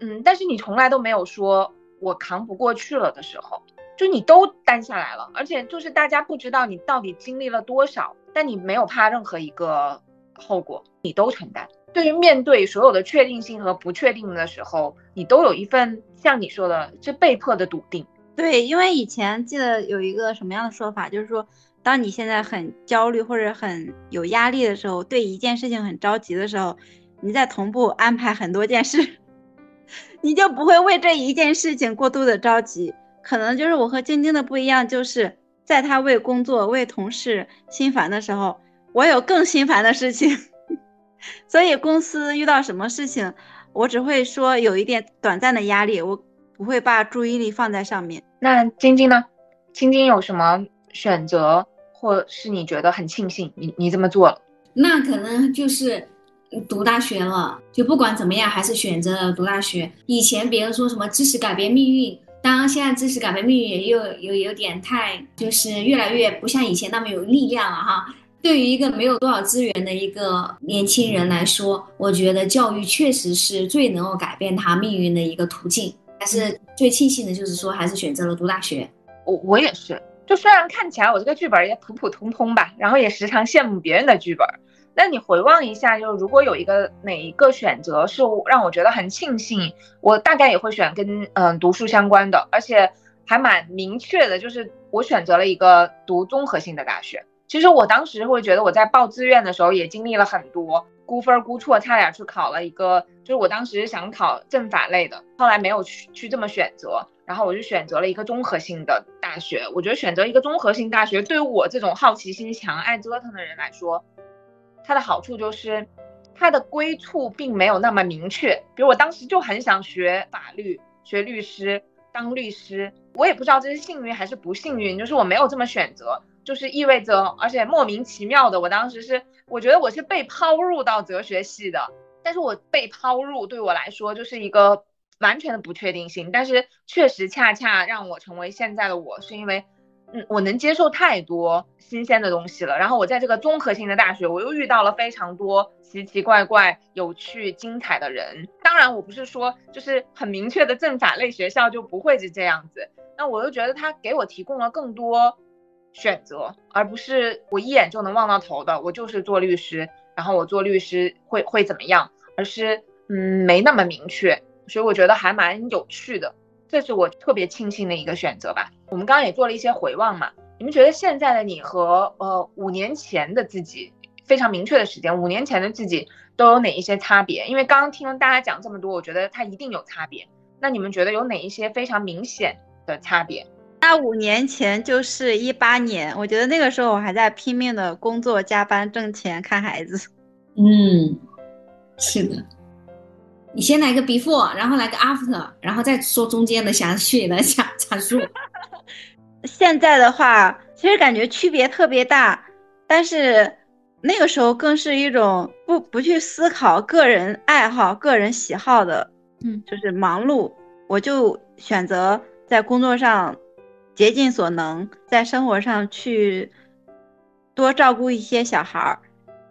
嗯，但是你从来都没有说我扛不过去了的时候，就你都担下来了，而且就是大家不知道你到底经历了多少，但你没有怕任何一个后果，你都承担。对于面对所有的确定性和不确定的时候，你都有一份像你说的这被迫的笃定。对，因为以前记得有一个什么样的说法，就是说。当你现在很焦虑或者很有压力的时候，对一件事情很着急的时候，你在同步安排很多件事，(laughs) 你就不会为这一件事情过度的着急。可能就是我和晶晶的不一样，就是在他为工作、为同事心烦的时候，我有更心烦的事情。(laughs) 所以公司遇到什么事情，我只会说有一点短暂的压力，我不会把注意力放在上面。那晶晶呢？晶晶有什么选择？或是你觉得很庆幸你你这么做了，那可能就是读大学了。就不管怎么样，还是选择了读大学。以前别人说什么知识改变命运，当然现在知识改变命运也又有有点太，就是越来越不像以前那么有力量了哈。对于一个没有多少资源的一个年轻人来说，我觉得教育确实是最能够改变他命运的一个途径。但是最庆幸的就是说，还是选择了读大学。我我也是。就虽然看起来我这个剧本也普普通通吧，然后也时常羡慕别人的剧本，那你回望一下，就如果有一个哪一个选择是让我觉得很庆幸，我大概也会选跟嗯读书相关的，而且还蛮明确的，就是我选择了一个读综合性的大学。其实我当时会觉得我在报志愿的时候也经历了很多估分估错，差点去考了一个，就是我当时想考政法类的，后来没有去去这么选择，然后我就选择了一个综合性的大学。我觉得选择一个综合性大学，对于我这种好奇心强、爱折腾的人来说，它的好处就是它的归处并没有那么明确。比如我当时就很想学法律，学律师，当律师，我也不知道这是幸运还是不幸运，就是我没有这么选择。就是意味着，而且莫名其妙的，我当时是，我觉得我是被抛入到哲学系的，但是我被抛入对我来说就是一个完全的不确定性，但是确实恰恰让我成为现在的我，是因为，嗯，我能接受太多新鲜的东西了，然后我在这个综合性的大学，我又遇到了非常多奇奇怪怪、有趣、精彩的人。当然，我不是说就是很明确的政法类学校就不会是这样子，那我又觉得他给我提供了更多。选择，而不是我一眼就能望到头的，我就是做律师，然后我做律师会会怎么样？而是嗯没那么明确，所以我觉得还蛮有趣的，这是我特别庆幸的一个选择吧。我们刚刚也做了一些回望嘛，你们觉得现在的你和呃五年前的自己非常明确的时间，五年前的自己都有哪一些差别？因为刚刚听大家讲这么多，我觉得它一定有差别。那你们觉得有哪一些非常明显的差别？那五年前就是一八年，我觉得那个时候我还在拼命的工作、加班、挣钱、看孩子。嗯，是的。你先来个 before，然后来个 after，然后再说中间的详细的 (laughs) 阐阐述。(laughs) 现在的话，其实感觉区别特别大，但是那个时候更是一种不不去思考个人爱好、个人喜好的，嗯，就是忙碌，我就选择在工作上。竭尽所能，在生活上去多照顾一些小孩儿。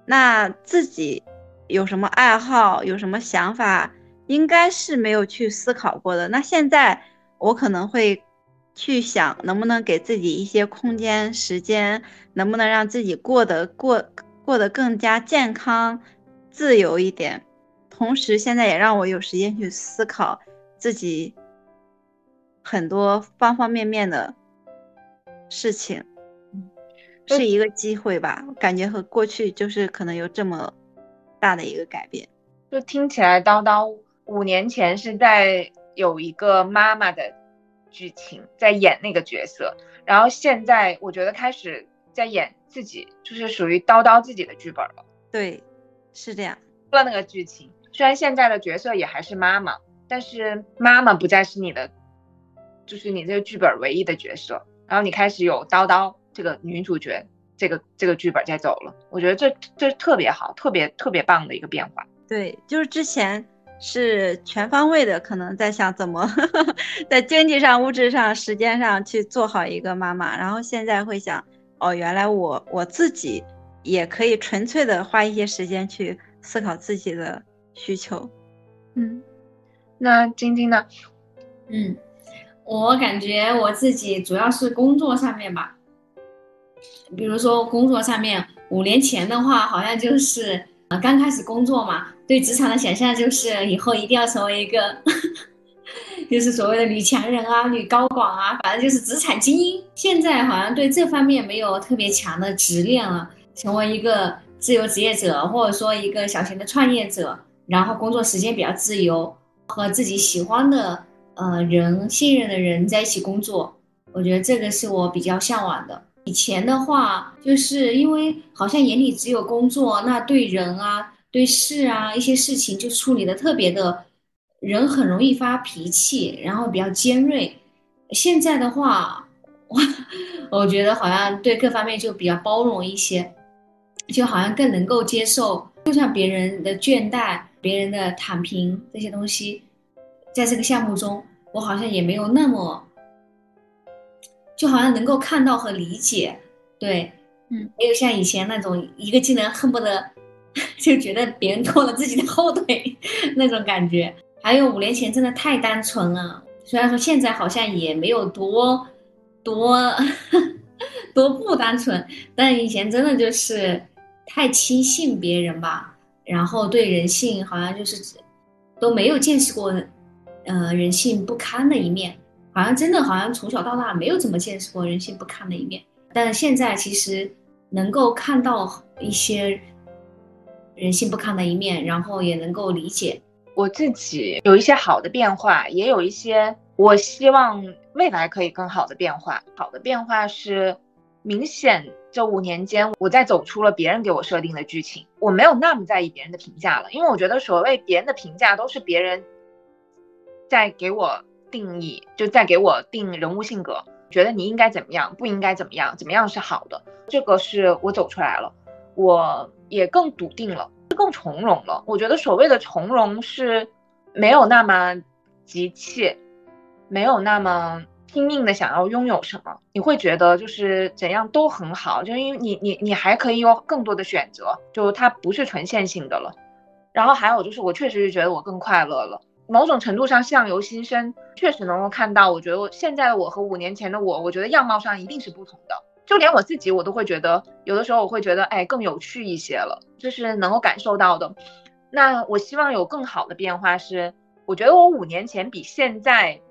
那自己有什么爱好，有什么想法，应该是没有去思考过的。那现在我可能会去想，能不能给自己一些空间、时间，能不能让自己过得过过得更加健康、自由一点。同时，现在也让我有时间去思考自己。很多方方面面的事情，是一个机会吧？感觉和过去就是可能有这么大的一个改变。就听起来，叨叨五年前是在有一个妈妈的剧情，在演那个角色，然后现在我觉得开始在演自己，就是属于叨叨自己的剧本了。对，是这样。除了那个剧情，虽然现在的角色也还是妈妈，但是妈妈不再是你的。就是你这个剧本唯一的角色，然后你开始有叨叨这个女主角，这个这个剧本在走了。我觉得这这特别好，特别特别棒的一个变化。对，就是之前是全方位的，可能在想怎么 (laughs) 在经济上、物质上、时间上去做好一个妈妈，然后现在会想，哦，原来我我自己也可以纯粹的花一些时间去思考自己的需求。嗯，那晶晶呢？嗯。我感觉我自己主要是工作上面吧，比如说工作上面，五年前的话，好像就是呃刚开始工作嘛，对职场的想象就是以后一定要成为一个，(laughs) 就是所谓的女强人啊、女高管啊，反正就是职场精英。现在好像对这方面没有特别强的执念了，成为一个自由职业者，或者说一个小型的创业者，然后工作时间比较自由，和自己喜欢的。呃，人信任的人在一起工作，我觉得这个是我比较向往的。以前的话，就是因为好像眼里只有工作，那对人啊、对事啊一些事情就处理的特别的，人很容易发脾气，然后比较尖锐。现在的话，我我觉得好像对各方面就比较包容一些，就好像更能够接受，就像别人的倦怠、别人的躺平这些东西。在这个项目中，我好像也没有那么，就好像能够看到和理解，对，嗯，没有像以前那种一个技能恨不得 (laughs) 就觉得别人拖了自己的后腿 (laughs) 那种感觉。还有五年前真的太单纯了，虽然说现在好像也没有多多 (laughs) 多不单纯，但以前真的就是太轻信别人吧，然后对人性好像就是都没有见识过。呃，人性不堪的一面，好像真的好像从小到大没有怎么见识过人性不堪的一面，但是现在其实能够看到一些人性不堪的一面，然后也能够理解我自己有一些好的变化，也有一些我希望未来可以更好的变化。好的变化是明显这五年间我在走出了别人给我设定的剧情，我没有那么在意别人的评价了，因为我觉得所谓别人的评价都是别人在给我。定义就在给我定人物性格，觉得你应该怎么样，不应该怎么样，怎么样是好的。这个是我走出来了，我也更笃定了，更从容了。我觉得所谓的从容是没有那么急切，没有那么拼命的想要拥有什么。你会觉得就是怎样都很好，就因为你你你还可以有更多的选择，就它不是纯线性的了。然后还有就是我确实是觉得我更快乐了。某种程度上相由心生，确实能够看到。我觉得现在的我和五年前的我，我觉得样貌上一定是不同的。就连我自己，我都会觉得，有的时候我会觉得，哎，更有趣一些了，这是能够感受到的。那我希望有更好的变化是，我觉得我五年前比现在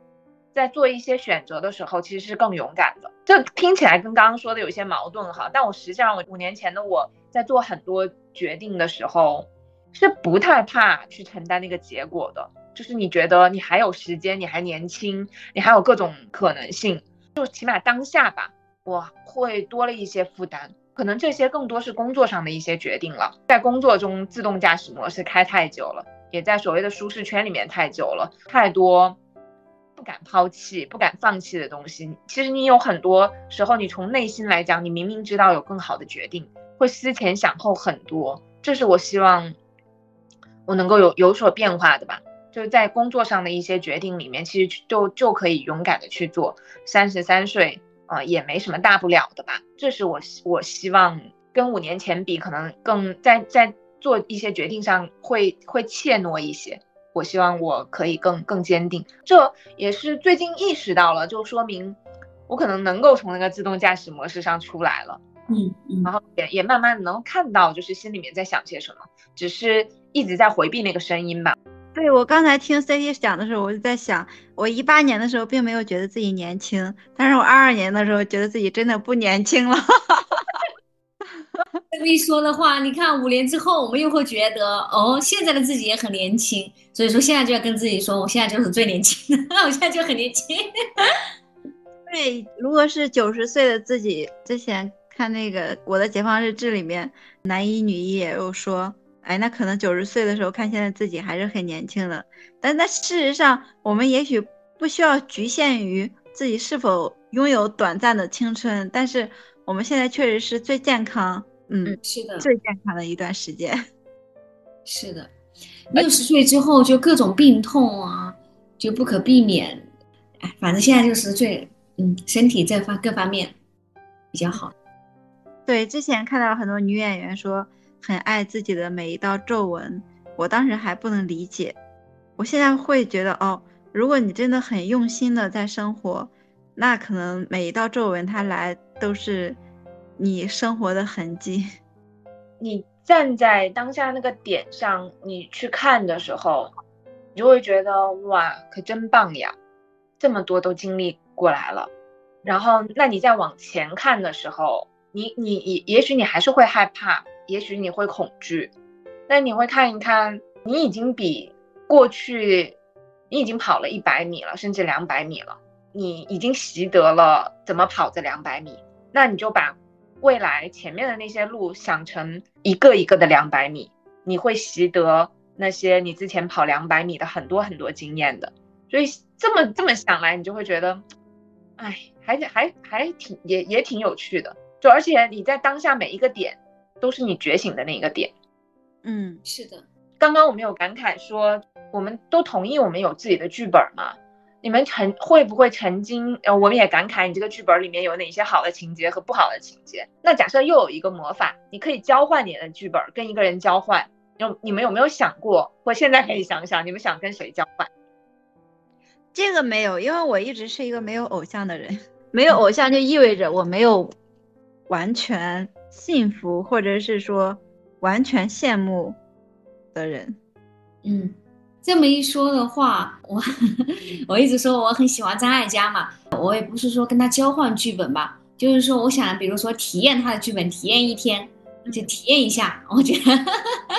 在做一些选择的时候，其实是更勇敢的。这听起来跟刚刚说的有些矛盾哈，但我实际上，我五年前的我在做很多决定的时候，是不太怕去承担那个结果的。就是你觉得你还有时间，你还年轻，你还有各种可能性，就起码当下吧，我会多了一些负担。可能这些更多是工作上的一些决定了，在工作中自动驾驶模式开太久了，也在所谓的舒适圈里面太久了，太多不敢抛弃、不敢放弃的东西。其实你有很多时候，你从内心来讲，你明明知道有更好的决定，会思前想后很多。这是我希望我能够有有所变化的吧。就是在工作上的一些决定里面，其实就就可以勇敢的去做。三十三岁啊，也没什么大不了的吧。这是我我希望跟五年前比，可能更在在做一些决定上会会怯懦一些。我希望我可以更更坚定。这也是最近意识到了，就说明我可能能够从那个自动驾驶模式上出来了。嗯嗯，然后也也慢慢能看到，就是心里面在想些什么，只是一直在回避那个声音吧。对我刚才听 C D 讲的时候，我就在想，我一八年的时候并没有觉得自己年轻，但是我二二年的时候觉得自己真的不年轻了。这么一说的话，你看五年之后，我们又会觉得，哦，现在的自己也很年轻，所以说现在就要跟自己说，我现在就是最年轻的，(laughs) 我现在就很年轻。对，如果是九十岁的自己，之前看那个《我的解放日志》里面，男一女一也有说。哎，那可能九十岁的时候看现在自己还是很年轻的，但那事实上，我们也许不需要局限于自己是否拥有短暂的青春，但是我们现在确实是最健康，嗯，是的，最健康的一段时间。(laughs) 是的，六十岁之后就各种病痛啊，就不可避免。哎，反正现在就是最，嗯，身体这方各方面比较好。对，之前看到很多女演员说。很爱自己的每一道皱纹，我当时还不能理解，我现在会觉得哦，如果你真的很用心的在生活，那可能每一道皱纹它来都是你生活的痕迹。(laughs) 你站在当下那个点上，你去看的时候，你就会觉得哇，可真棒呀，这么多都经历过来了。然后，那你再往前看的时候，你你也也许你还是会害怕。也许你会恐惧，但你会看一看，你已经比过去，你已经跑了一百米了，甚至两百米了，你已经习得了怎么跑这两百米，那你就把未来前面的那些路想成一个一个的两百米，你会习得那些你之前跑两百米的很多很多经验的，所以这么这么想来，你就会觉得，哎，还还还挺也也挺有趣的，就而且你在当下每一个点。都是你觉醒的那一个点，嗯，是的。刚刚我们有感慨说，我们都同意我们有自己的剧本嘛？你们曾会不会曾经？呃，我们也感慨你这个剧本里面有哪些好的情节和不好的情节？那假设又有一个魔法，你可以交换你的剧本，跟一个人交换。有你们有没有想过？或现在可以想想，你们想跟谁交换？这个没有，因为我一直是一个没有偶像的人。没有偶像就意味着我没有完全。幸福，或者是说完全羡慕的人，嗯，这么一说的话，我 (laughs) 我一直说我很喜欢张艾嘉嘛，我也不是说跟他交换剧本吧，就是说我想，比如说体验他的剧本，体验一天，就体验一下，我觉得，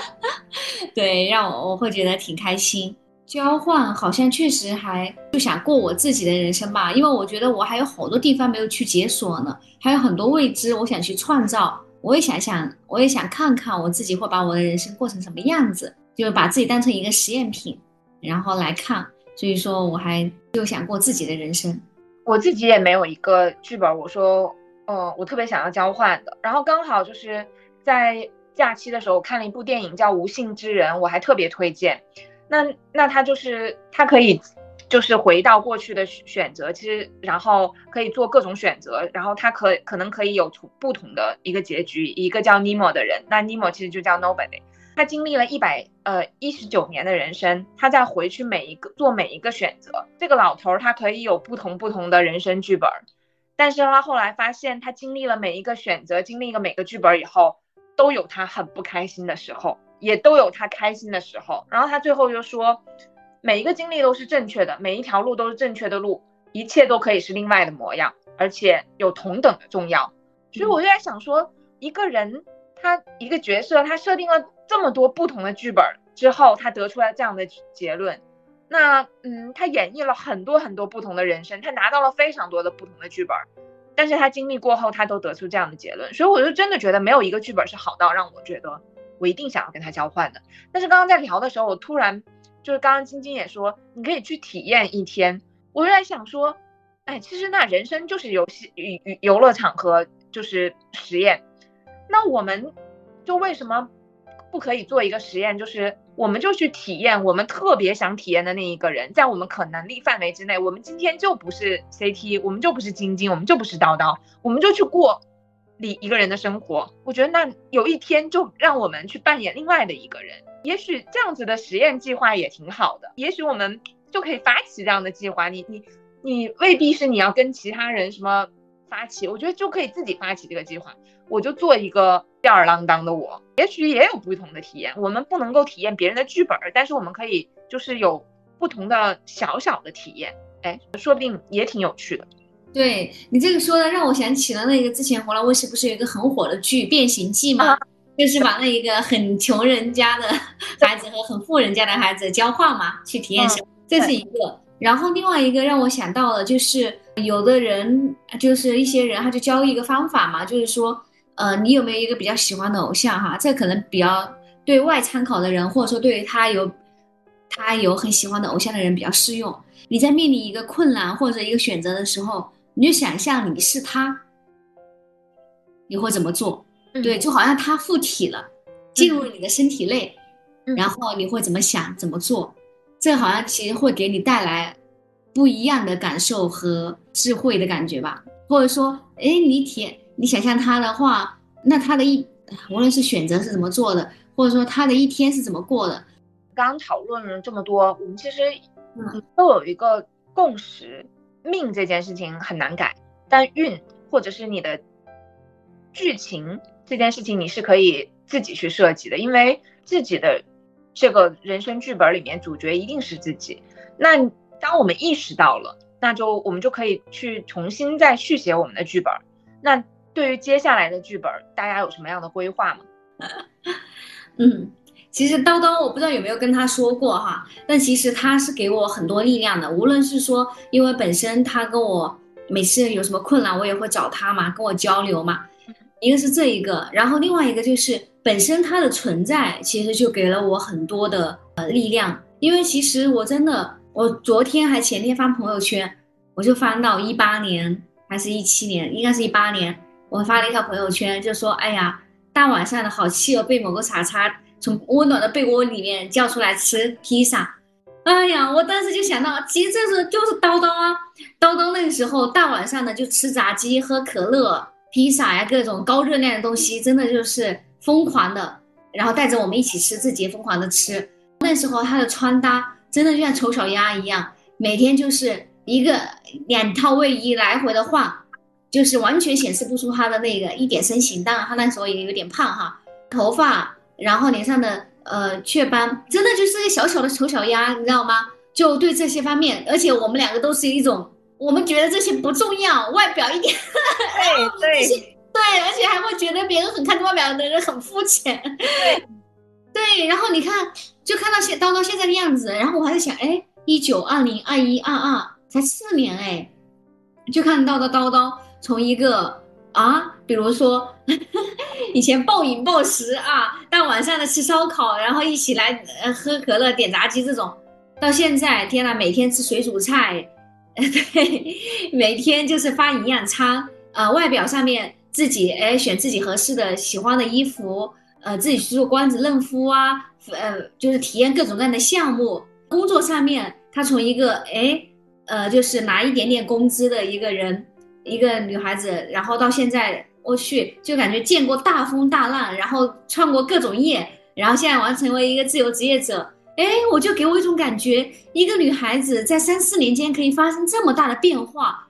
(laughs) 对，让我我会觉得挺开心。交换好像确实还就想过我自己的人生吧，因为我觉得我还有好多地方没有去解锁呢，还有很多未知，我想去创造。我也想想，我也想看看我自己会把我的人生过成什么样子，就是把自己当成一个实验品，然后来看。所以说，我还就想过自己的人生。我自己也没有一个剧本，我说，嗯，我特别想要交换的。然后刚好就是在假期的时候我看了一部电影叫《无性之人》，我还特别推荐。那那他就是他可以，就是回到过去的选择，其实然后可以做各种选择，然后他可可能可以有不同的一个结局。一个叫尼莫的人，那尼莫其实就叫 Nobody，他经历了一百呃一十九年的人生，他再回去每一个做每一个选择。这个老头儿他可以有不同不同的人生剧本，但是他后来发现，他经历了每一个选择，经历了每个剧本以后，都有他很不开心的时候。也都有他开心的时候，然后他最后就说，每一个经历都是正确的，每一条路都是正确的路，一切都可以是另外的模样，而且有同等的重要。所以我就在想说，一个人他一个角色，他设定了这么多不同的剧本之后，他得出来这样的结论，那嗯，他演绎了很多很多不同的人生，他拿到了非常多的不同的剧本，但是他经历过后，他都得出这样的结论。所以我就真的觉得没有一个剧本是好到让我觉得。我一定想要跟他交换的，但是刚刚在聊的时候，我突然就是刚刚晶晶也说，你可以去体验一天，我就在想说，哎，其实那人生就是游戏、游游乐场和就是实验，那我们就为什么不可以做一个实验，就是我们就去体验我们特别想体验的那一个人，在我们可能力范围之内，我们今天就不是 CT，我们就不是晶晶，我们就不是叨叨，我们就去过。里一个人的生活，我觉得那有一天就让我们去扮演另外的一个人，也许这样子的实验计划也挺好的。也许我们就可以发起这样的计划。你你你未必是你要跟其他人什么发起，我觉得就可以自己发起这个计划。我就做一个吊儿郎当的我，也许也有不同的体验。我们不能够体验别人的剧本，但是我们可以就是有不同的小小的体验，哎，说不定也挺有趣的。对你这个说的，让我想起了那个之前湖南卫视不是有一个很火的剧《变形记》吗？就是把那一个很穷人家的孩子和很富人家的孩子交换嘛，去体验生活，这是一个。然后另外一个让我想到了，就是有的人，就是一些人，他就教一个方法嘛，就是说，呃，你有没有一个比较喜欢的偶像哈？这可能比较对外参考的人，或者说对于他有他有很喜欢的偶像的人比较适用。你在面临一个困难或者一个选择的时候。你就想象你是他，你会怎么做？对，就好像他附体了，进入你的身体内，然后你会怎么想、怎么做？这好像其实会给你带来不一样的感受和智慧的感觉吧。或者说，哎，你体你想象他的话，那他的一无论是选择是怎么做的，或者说他的一天是怎么过的？刚讨论了这么多，我们其实都有一个共识。命这件事情很难改，但运或者是你的剧情这件事情，你是可以自己去设计的，因为自己的这个人生剧本里面，主角一定是自己。那当我们意识到了，那就我们就可以去重新再续写我们的剧本。那对于接下来的剧本，大家有什么样的规划吗？(laughs) 嗯。其实叨叨，我不知道有没有跟他说过哈，但其实他是给我很多力量的。无论是说，因为本身他跟我每次有什么困难，我也会找他嘛，跟我交流嘛。一个是这一个，然后另外一个就是本身他的存在，其实就给了我很多的呃力量。因为其实我真的，我昨天还前天翻朋友圈，我就翻到一八年还是一七年，应该是一八年，我发了一条朋友圈，就说：“哎呀，大晚上的好气哦，被某个傻叉。”从温暖的被窝里面叫出来吃披萨，哎呀，我当时就想到，其实这是就是叨叨啊，叨叨那个时候大晚上的就吃炸鸡、喝可乐、披萨呀，各种高热量的东西，真的就是疯狂的，然后带着我们一起吃，自己也疯狂的吃。那时候他的穿搭真的就像丑小鸭一样，每天就是一个两套卫衣来回的换，就是完全显示不出他的那个一点身形。当然他那时候也有点胖哈，头发。然后脸上的呃雀斑，真的就是个小小的丑小鸭，你知道吗？就对这些方面，而且我们两个都是一种，我们觉得这些不重要，外表一点，(laughs) 对对对，而且还会觉得别人很看重外表的人很肤浅，对 (laughs) 对，然后你看，就看到现叨叨现在的样子，然后我还在想，哎，一九二零二一二二才四年哎，就看到的叨叨从一个啊，比如说 (laughs) 以前暴饮暴食啊，大晚上的吃烧烤，然后一起来呃喝可乐点炸鸡这种。到现在，天呐，每天吃水煮菜，(laughs) 对，每天就是发营养餐，呃，外表上面自己哎选自己合适的、喜欢的衣服，呃，自己去做光子嫩肤啊，呃，就是体验各种各样的项目。工作上面，他从一个哎，呃，就是拿一点点工资的一个人，一个女孩子，然后到现在，我去，就感觉见过大风大浪，然后创过各种业，然后现在完成为一个自由职业者。哎，我就给我一种感觉，一个女孩子在三四年间可以发生这么大的变化，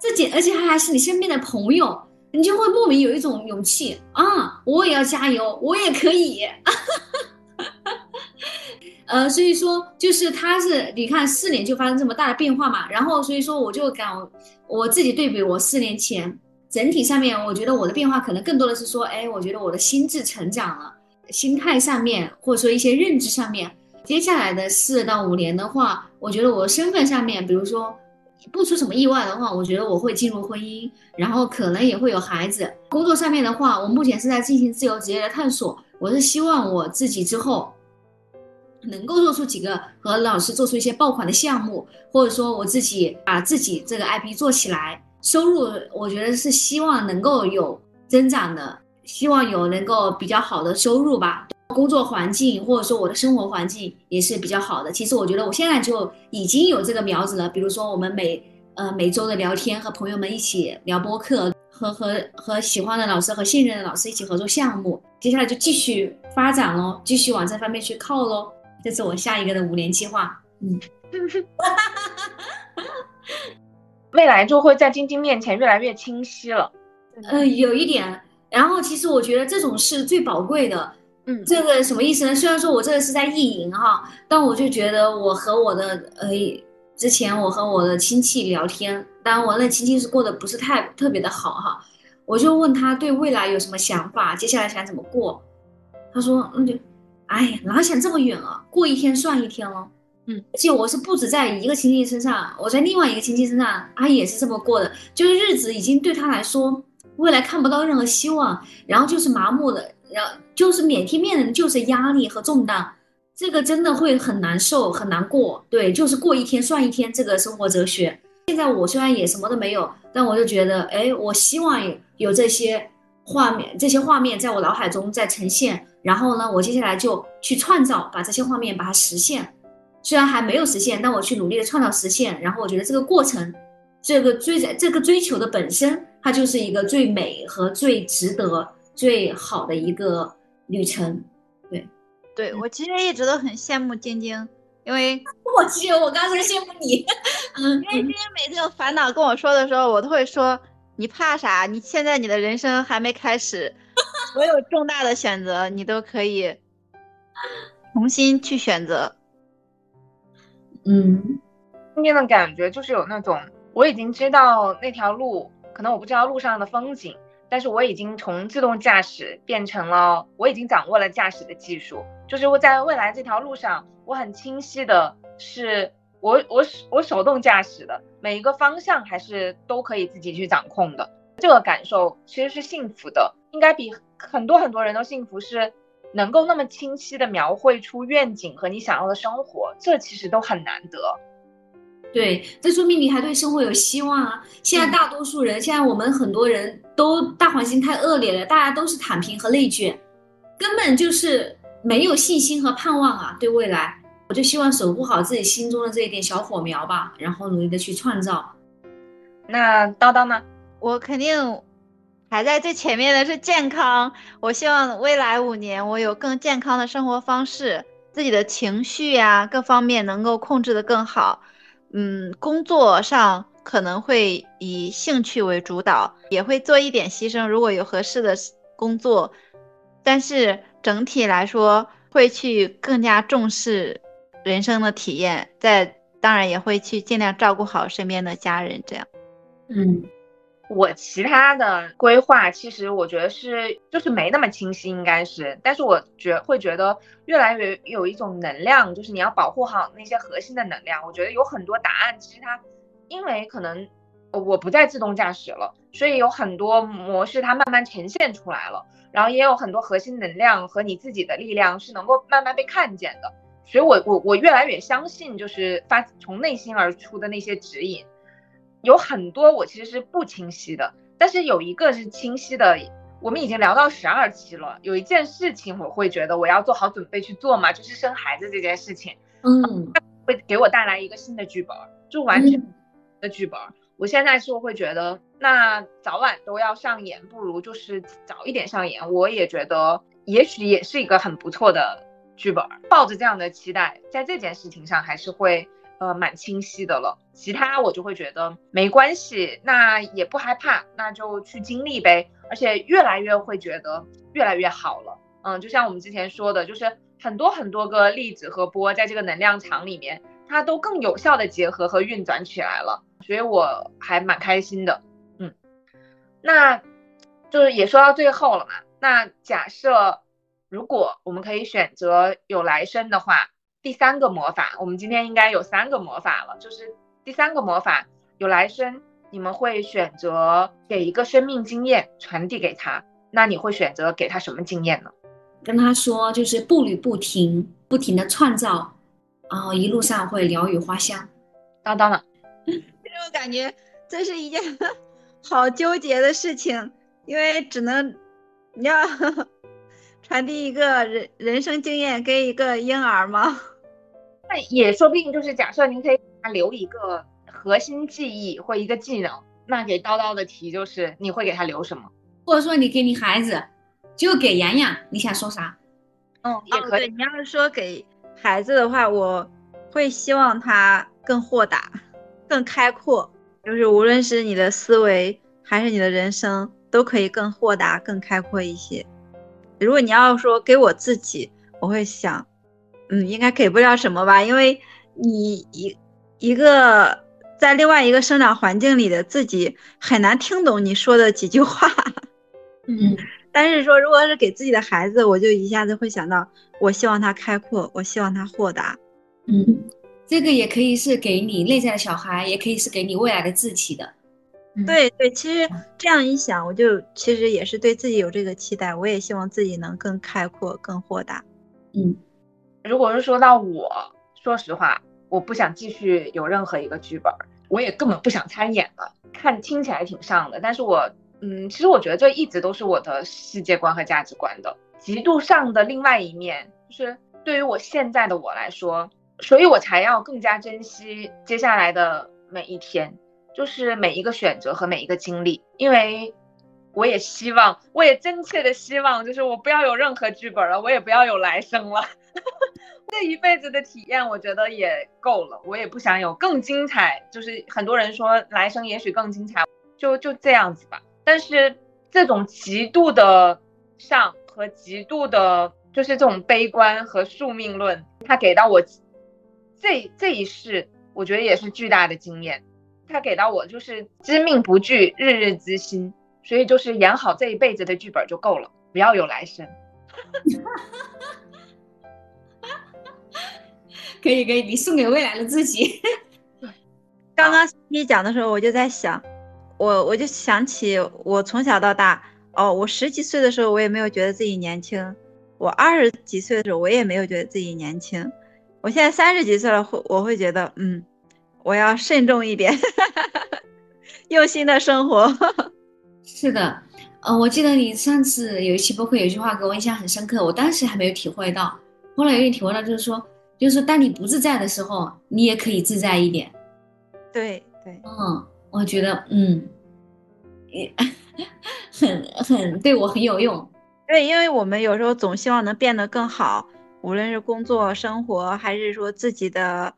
这简而且还还是你身边的朋友，你就会莫名有一种勇气啊！我也要加油，我也可以。(laughs) 呃，所以说就是他是你看四年就发生这么大的变化嘛，然后所以说我就感我自己对比我四年前整体上面，我觉得我的变化可能更多的是说，哎，我觉得我的心智成长了，心态上面或者说一些认知上面。接下来的四到五年的话，我觉得我身份上面，比如说不出什么意外的话，我觉得我会进入婚姻，然后可能也会有孩子。工作上面的话，我目前是在进行自由职业的探索。我是希望我自己之后能够做出几个和老师做出一些爆款的项目，或者说我自己把自己这个 IP 做起来，收入我觉得是希望能够有增长的，希望有能够比较好的收入吧。工作环境或者说我的生活环境也是比较好的。其实我觉得我现在就已经有这个苗子了。比如说我们每呃每周的聊天，和朋友们一起聊播客，和和和喜欢的老师和信任的老师一起合作项目。接下来就继续发展喽，继续往这方面去靠喽。这是我下一个的五年计划。嗯，(laughs) 未来就会在晶晶面前越来越清晰了。嗯，有一点。然后其实我觉得这种是最宝贵的。嗯，这个什么意思呢？虽然说我这个是在意淫哈，但我就觉得我和我的呃，之前我和我的亲戚聊天，当然我那亲戚是过得不是太特别的好哈，我就问他对未来有什么想法，接下来想怎么过。他说，那就，哎呀，哪想这么远啊？过一天算一天了。嗯，而且我是不止在一个亲戚身上，我在另外一个亲戚身上，他也是这么过的，就是日子已经对他来说，未来看不到任何希望，然后就是麻木的。然后就是每天面临就是压力和重担，这个真的会很难受很难过。对，就是过一天算一天，这个生活哲学。现在我虽然也什么都没有，但我就觉得，哎，我希望有这些画面，这些画面在我脑海中在呈现。然后呢，我接下来就去创造，把这些画面把它实现。虽然还没有实现，但我去努力的创造实现。然后我觉得这个过程，这个追这个追求的本身，它就是一个最美和最值得。最好的一个旅程，对，对我其实一直都很羡慕晶晶，因为 (laughs) 我其实我刚才羡慕你，嗯，因为晶晶每次有烦恼跟我说的时候，我都会说你怕啥？你现在你的人生还没开始，所有重大的选择你都可以重新去选择。嗯，今天的感觉就是有那种我已经知道那条路，可能我不知道路上的风景。但是我已经从自动驾驶变成了，我已经掌握了驾驶的技术，就是我在未来这条路上，我很清晰的是，我我我手动驾驶的每一个方向还是都可以自己去掌控的，这个感受其实是幸福的，应该比很多很多人都幸福，是能够那么清晰的描绘出愿景和你想要的生活，这其实都很难得。对，这说明你还对生活有希望啊！现在大多数人，现在我们很多人都大环境太恶劣了，大家都是躺平和内卷，根本就是没有信心和盼望啊！对未来，我就希望守护好自己心中的这一点小火苗吧，然后努力的去创造。那叨叨呢？我肯定排在最前面的是健康。我希望未来五年我有更健康的生活方式，自己的情绪呀各方面能够控制的更好。嗯，工作上可能会以兴趣为主导，也会做一点牺牲，如果有合适的工作。但是整体来说，会去更加重视人生的体验，在当然也会去尽量照顾好身边的家人，这样。嗯，我其他的规划其实我觉得是就是没那么清晰，应该是，但是我觉会觉得越来越有一种能量，就是你要保护好那些核心的能量。我觉得有很多答案，其实它因为可能我不再自动驾驶了，所以有很多模式它慢慢呈现出来了，然后也有很多核心能量和你自己的力量是能够慢慢被看见的。所以我我我越来越相信，就是发从内心而出的那些指引。有很多我其实是不清晰的，但是有一个是清晰的。我们已经聊到十二期了，有一件事情我会觉得我要做好准备去做嘛，就是生孩子这件事情。嗯，(laughs) 会给我带来一个新的剧本，就完全的剧本。我现在是会觉得，那早晚都要上演，不如就是早一点上演。我也觉得，也许也是一个很不错的剧本。抱着这样的期待，在这件事情上还是会。呃，蛮清晰的了，其他我就会觉得没关系，那也不害怕，那就去经历呗。而且越来越会觉得越来越好了，嗯，就像我们之前说的，就是很多很多个粒子和波在这个能量场里面，它都更有效的结合和运转起来了，所以我还蛮开心的，嗯，那就是也说到最后了嘛，那假设如果我们可以选择有来生的话。第三个魔法，我们今天应该有三个魔法了。就是第三个魔法有来生，你们会选择给一个生命经验传递给他，那你会选择给他什么经验呢？跟他说，就是步履不停，不停的创造，然后一路上会鸟语花香。当当呢？(laughs) 其实我感觉这是一件 (laughs) 好纠结的事情，因为只能你要。传递一个人人生经验给一个婴儿吗？那也说不定就是假设您可以给他留一个核心记忆或一个技能，那给叨叨的题就是你会给他留什么？或者说你给你孩子就给洋洋，你想说啥？嗯，也可以。你要是说给孩子的话，我会希望他更豁达、更开阔，就是无论是你的思维还是你的人生，都可以更豁达、更开阔一些。如果你要说给我自己，我会想，嗯，应该给不了什么吧，因为你一一个在另外一个生长环境里的自己很难听懂你说的几句话。(laughs) 嗯，但是说如果是给自己的孩子，我就一下子会想到，我希望他开阔，我希望他豁达。嗯，这个也可以是给你内在的小孩，也可以是给你未来的自己的。对对，其实这样一想，我就其实也是对自己有这个期待，我也希望自己能更开阔、更豁达。嗯，如果是说到我，说实话，我不想继续有任何一个剧本，我也根本不想参演了。看听起来挺上的，但是我，嗯，其实我觉得这一直都是我的世界观和价值观的极度上的另外一面，就是对于我现在的我来说，所以我才要更加珍惜接下来的每一天。就是每一个选择和每一个经历，因为我也希望，我也真切的希望，就是我不要有任何剧本了，我也不要有来生了，(laughs) 这一辈子的体验我觉得也够了，我也不想有更精彩。就是很多人说来生也许更精彩，就就这样子吧。但是这种极度的上和极度的，就是这种悲观和宿命论，它给到我这这一世，我觉得也是巨大的经验。他给到我就是知命不惧，日日之心，所以就是演好这一辈子的剧本就够了，不要有来生。(laughs) 可以可以，你送给未来的自己。刚刚你讲的时候，我就在想，我我就想起我从小到大，哦，我十几岁的时候我也没有觉得自己年轻，我二十几岁的时候我也没有觉得自己年轻，我现在三十几岁了，会我会觉得，嗯。我要慎重一点，(laughs) 用心的生活。(laughs) 是的，呃，我记得你上次有一期播客有一句话给我印象很深刻，我当时还没有体会到，后来有点体会到，就是说，就是当你不自在的时候，你也可以自在一点。对对，嗯，我觉得，嗯，也 (laughs) 很很对我很有用。对，因为我们有时候总希望能变得更好，无论是工作、生活，还是说自己的。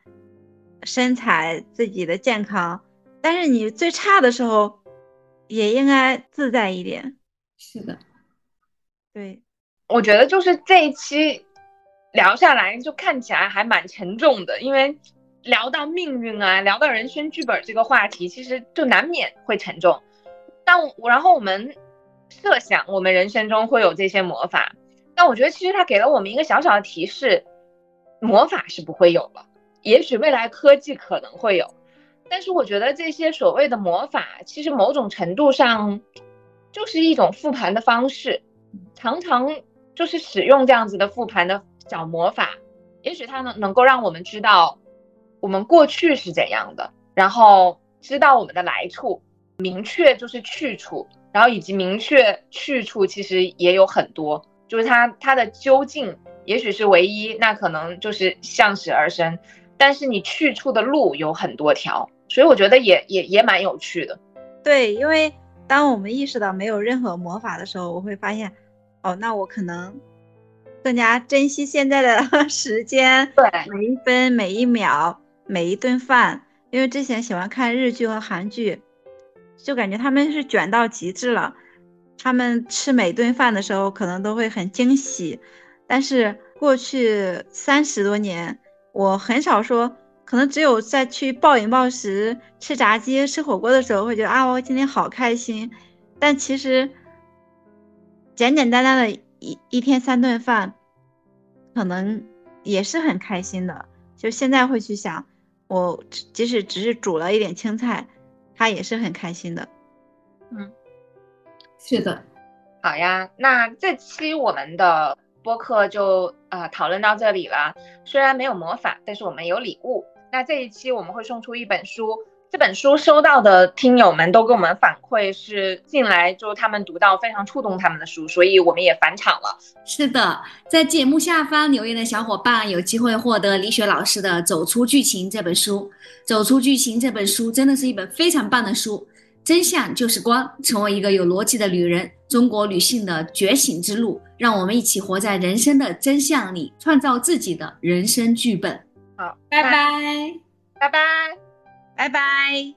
身材自己的健康，但是你最差的时候也应该自在一点。是的，对，我觉得就是这一期聊下来就看起来还蛮沉重的，因为聊到命运啊，聊到人生剧本这个话题，其实就难免会沉重。但我然后我们设想我们人生中会有这些魔法，但我觉得其实它给了我们一个小小的提示：魔法是不会有了，也许未来科技可能会有，但是我觉得这些所谓的魔法，其实某种程度上就是一种复盘的方式，常常就是使用这样子的复盘的。小魔法，也许它能能够让我们知道我们过去是怎样的，然后知道我们的来处，明确就是去处，然后以及明确去处其实也有很多，就是它它的究竟也许是唯一，那可能就是向死而生，但是你去处的路有很多条，所以我觉得也也也蛮有趣的。对，因为当我们意识到没有任何魔法的时候，我会发现，哦，那我可能。更加珍惜现在的 (laughs) 时间，对每一分每一秒每一顿饭，因为之前喜欢看日剧和韩剧，就感觉他们是卷到极致了。他们吃每顿饭的时候可能都会很惊喜，但是过去三十多年，我很少说，可能只有在去暴饮暴食、吃炸鸡、吃火锅的时候会觉得啊，我今天好开心。但其实简简单单的。一一天三顿饭，可能也是很开心的。就现在会去想，我即使只是煮了一点青菜，他也是很开心的。嗯，是的，好呀。那这期我们的播客就啊讨论到这里了。虽然没有魔法，但是我们有礼物。那这一期我们会送出一本书。这本书收到的听友们都给我们反馈是进来就他们读到非常触动他们的书，所以我们也返场了。是的，在节目下方留言的小伙伴有机会获得李雪老师的《走出剧情》这本书。《走出剧情》这本书真的是一本非常棒的书。真相就是光，成为一个有逻辑的女人，中国女性的觉醒之路。让我们一起活在人生的真相里，创造自己的人生剧本。好，拜拜，拜拜。拜拜。